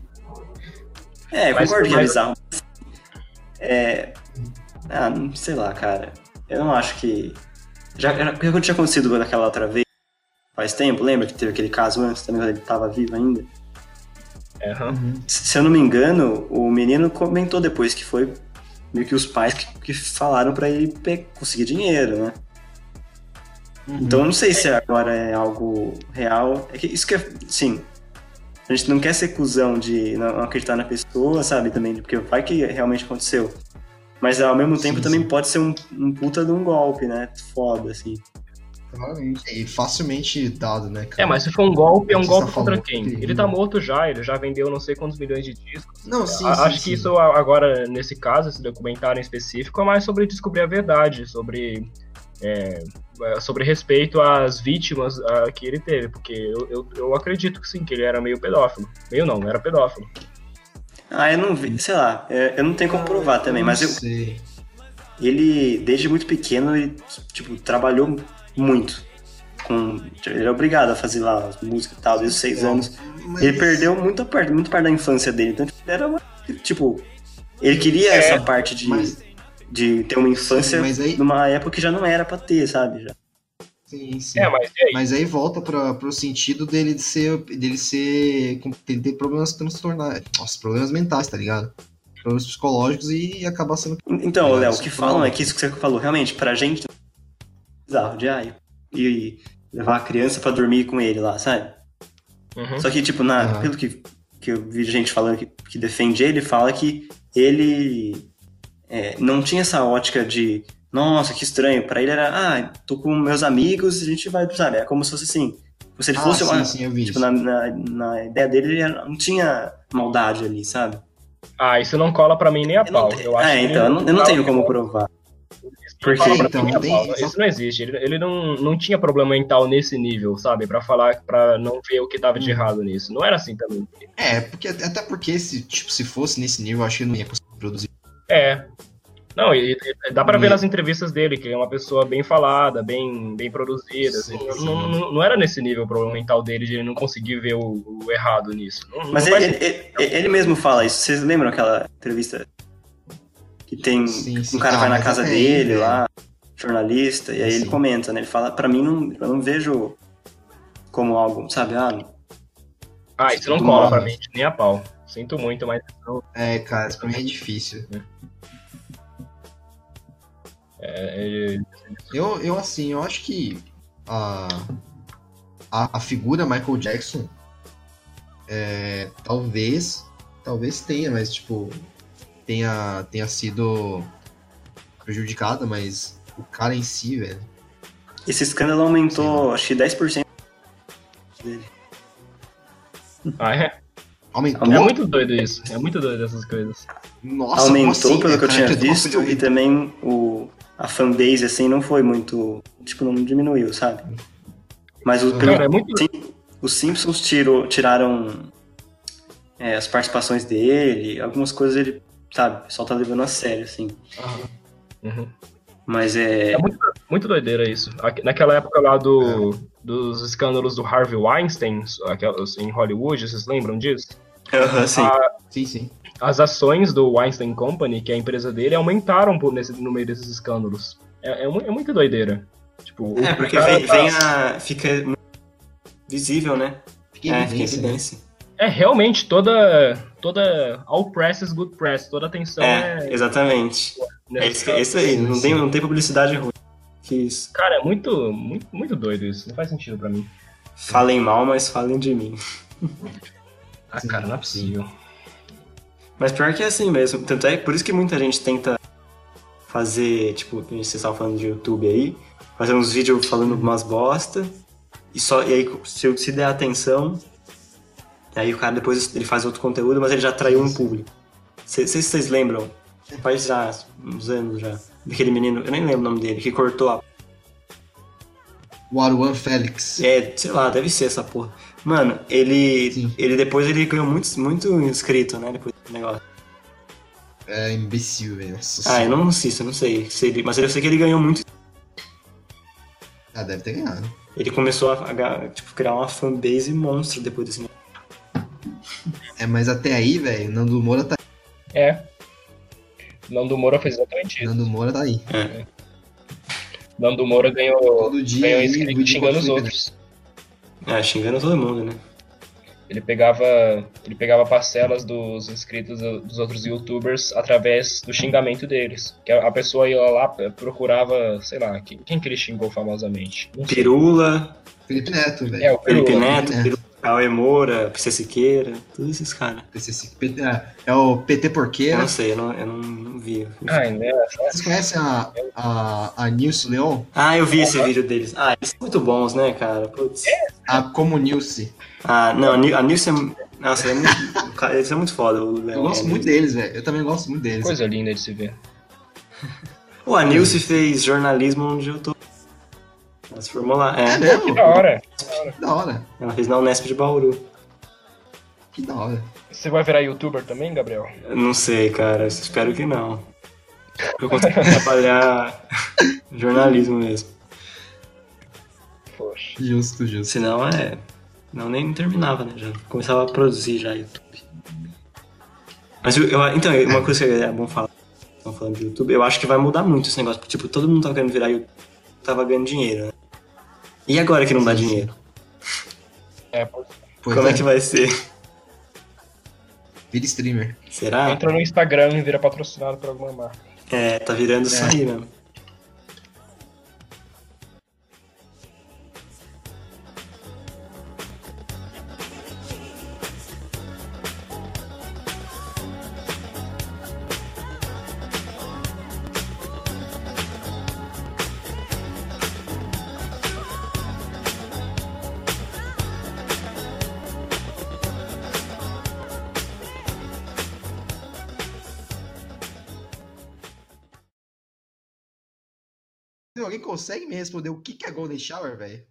é, eu Mas- concordo que é mas- bizarro. É. Ah, sei lá, cara. Eu não acho que. Já, já, já tinha acontecido naquela outra vez, faz tempo, lembra que teve aquele caso antes também, quando ele tava vivo ainda? Aham. Se eu não me engano, o menino comentou depois que foi meio que os pais que, que falaram pra ele conseguir dinheiro, né? Então eu não sei se agora é algo real. É que isso que é. Sim. A gente não quer ser cuzão de não acreditar na pessoa, sabe? Também, porque vai que realmente aconteceu. Mas ao mesmo tempo Sim, também sim. pode ser um, um puta de um golpe, né? Foda, assim. Provavelmente. E facilmente dado, né, cara? É, mas se for um golpe, é um Você golpe tá contra quem? que- Ele tá morto já, ele já vendeu não sei quantos milhões de discos. Não, sim, A- sim, Acho sim. que isso agora, nesse caso, esse documentário em específico, é mais sobre descobrir a verdade, sobre, é, é, sobre respeito às vítimas ah, que ele teve, porque eu, eu, eu acredito que sim, que ele era meio pedófilo. Meio não, era pedófilo. Ah, eu não vi, sei lá, é, eu não tenho como provar também, mas eu, sei. ele, desde muito pequeno, ele, tipo, trabalhou muito. Com, ele é obrigado a fazer lá as músicas e tal, desde os seis anos. Mas- Ele perdeu muita parte, muito parte da infância dele. Então, era uma, tipo, ele queria É, essa parte de, mas- de ter uma infância Sim, mas aí- numa época que já não era pra ter, sabe? Já. Sim, sim. É, mas aí? Mas aí volta para pro sentido dele de ser dele ser dele ter problemas transtornados, nossa, problemas mentais, tá ligado? Problemas psicológicos e acabar sendo Então, É, Léo, o que falam fala. é que isso que você falou, realmente, pra gente, bizarro, de ai, e levar a criança pra dormir com ele lá, sabe? Uhum. Só que, tipo, na, Aham. pelo que, que eu vi gente falando que, que defende ele, fala que ele é, não tinha essa ótica de, nossa, que estranho. Pra ele era, ah, tô com meus amigos, a gente vai, sabe? É como se fosse assim, Tipo, se ele Ah, fosse sim, uma. sim, eu vi tipo, na, na, na ideia dele, ele não tinha maldade ali, sabe? Ah, isso não cola pra mim nem a Eu não pau. tenho- Eu acho é, que então, eu não, eu não tenho como provar. Porque- pra Então, mim, tem- Paulo, Isso não existe. Ele, ele não, não tinha problema mental nesse nível, sabe? Pra falar, pra não ver o que tava de errado nisso. Não era assim também. É, porque até porque se, tipo, se fosse nesse nível, eu acho que não ia conseguir produzir. É. Não, e, e dá pra ver nas entrevistas dele que ele é uma pessoa bem falada, bem, bem produzida. assim. Sim, Não- sim. Não, não, não era nesse nível o problema mental dele de ele não conseguir ver o, o errado nisso. Não, Mas ele, ele, ele- mesmo fala isso. Vocês lembram aquela entrevista que tem Sim, sim. um cara Ah, vai na mas casa aí, dele lá, jornalista, e aí ele comenta, né? Ele fala, pra mim, não, eu não vejo como algo, sabe? Ah, Ah, isso não cola pra mim, nem a pau. Sinto muito, mas não- É, cara, isso pra mim é difícil. é, é, Eu, eu assim, eu acho que a, a, a figura Michael Jackson é, talvez talvez tenha, mas tipo tenha tenha sido prejudicada, mas o cara em si, velho. esse escândalo aumentou, acho que 10%. dele. Ah, é? Aumentou. É muito doido isso. É muito doido essas coisas. Nossa, aumentou, assim, pelo que eu tinha visto, e também o, a fanbase, assim, não foi muito, tipo, não diminuiu, sabe? Mas o, Cara, é muito. Os Simpsons tirou, tiraram é, as participações dele, algumas coisas ele, sabe, o pessoal tá levando a sério, assim. Uhum. Mas é. É muito, muito doideira isso. Naquela época lá do, dos escândalos do Harvey Weinstein, em Hollywood, vocês lembram disso? Aham, sim. Sim, sim. As ações do Weinstein Company, que é a empresa dele, aumentaram por nesse, no meio desses escândalos. É, é, é muito doideira. Tipo, É, porque vem, tá- vem a. fica visível, né? Fica é, fica evidência, né? evidência. É realmente toda. toda all press is good press. Toda atenção É, é. exatamente. É nesse isso, é isso aí, Sim, não sim. tem, não tem publicidade ruim. Que isso. Cara, é muito, muito, muito doido isso. Não faz sentido pra mim. Falem mal, mas falem de mim. Ah, Sim, cara, não é possível. Mas pior que é assim mesmo. Tanto é por isso que muita gente tenta fazer, tipo, que vocês estavam falando de YouTube aí, fazer uns vídeos falando umas bosta, e só e aí se, se der atenção, aí o cara depois ele faz outro conteúdo, mas ele já atraiu um público. Sei se vocês lembram, faz já uns anos já, daquele menino, eu nem lembro o nome dele, que cortou a. O Aruan Félix. É, sei lá, deve ser essa porra. Mano, ele. Sim. ele depois ele ganhou muito, muito inscrito, né? Depois do negócio. É imbecil, velho. Ah, eu não assisto, eu não sei. se ele- mas eu sei que ele ganhou muito Ah, deve ter ganhado. Ele começou a, a, tipo, criar uma fanbase monstro depois desse negócio. É, mas até aí, velho, Nando Moura tá É. Nando Moura fez exatamente isso. Nando Moura tá aí. Nando Moura ganhou, Todo dia ganhou aí, inscrito xingando os outros. É, xingando todo mundo, né? Ele pegava, ele pegava parcelas dos inscritos do- dos outros youtubers através do xingamento deles. Que a pessoa ia lá, procurava, sei lá, quem, quem que ele xingou famosamente? Não sei. Pirula, Felipe Neto, velho. É, o Felipe Pirula. Neto, Neto. Pirula, Cauê Moura, PC Siqueira, todos esses caras. PCC, PT, é, é o PT Eu Porqueira. não sei, eu não, eu não, não vi. Ah, né? Vocês conhecem a, a, a Nilce Leon? Ah, eu vi esse vídeo deles. Ah, eles são muito bons, né, cara? Putz. A Como Nilce. Ah, não, a Nil- a Nilce é... Nossa, é muito... cara, eles são muito foda. O. Eu gosto muito deles, velho. Eu também gosto muito deles. Coisa linda de se ver. Pô, a Nilce fez jornalismo onde eu tô. Ela se formou lá. É É, mesmo? Que da hora. Que da hora. ela fez na Unesp de Bauru. Que da hora. Você vai virar youtuber também, Gabriel? Eu Não sei, cara. Espero que não. Eu consigo trabalhar jornalismo mesmo. Justo, justo. Senão é. Não nem terminava, né? Já começava a produzir já YouTube. Mas eu, eu- então, uma coisa que é bom falar. Estão falando de YouTube, eu acho que vai mudar muito esse negócio. Porque, tipo, todo mundo tava querendo virar YouTube, tava ganhando dinheiro, né? E agora que não dá dinheiro? É, pois Como é é, que vai ser? vira streamer. Será? entra no Instagram e vira patrocinado por alguma marca. É, tá virando isso É. aí mesmo. Consegue me responder o que, que é Golden Shower, velho?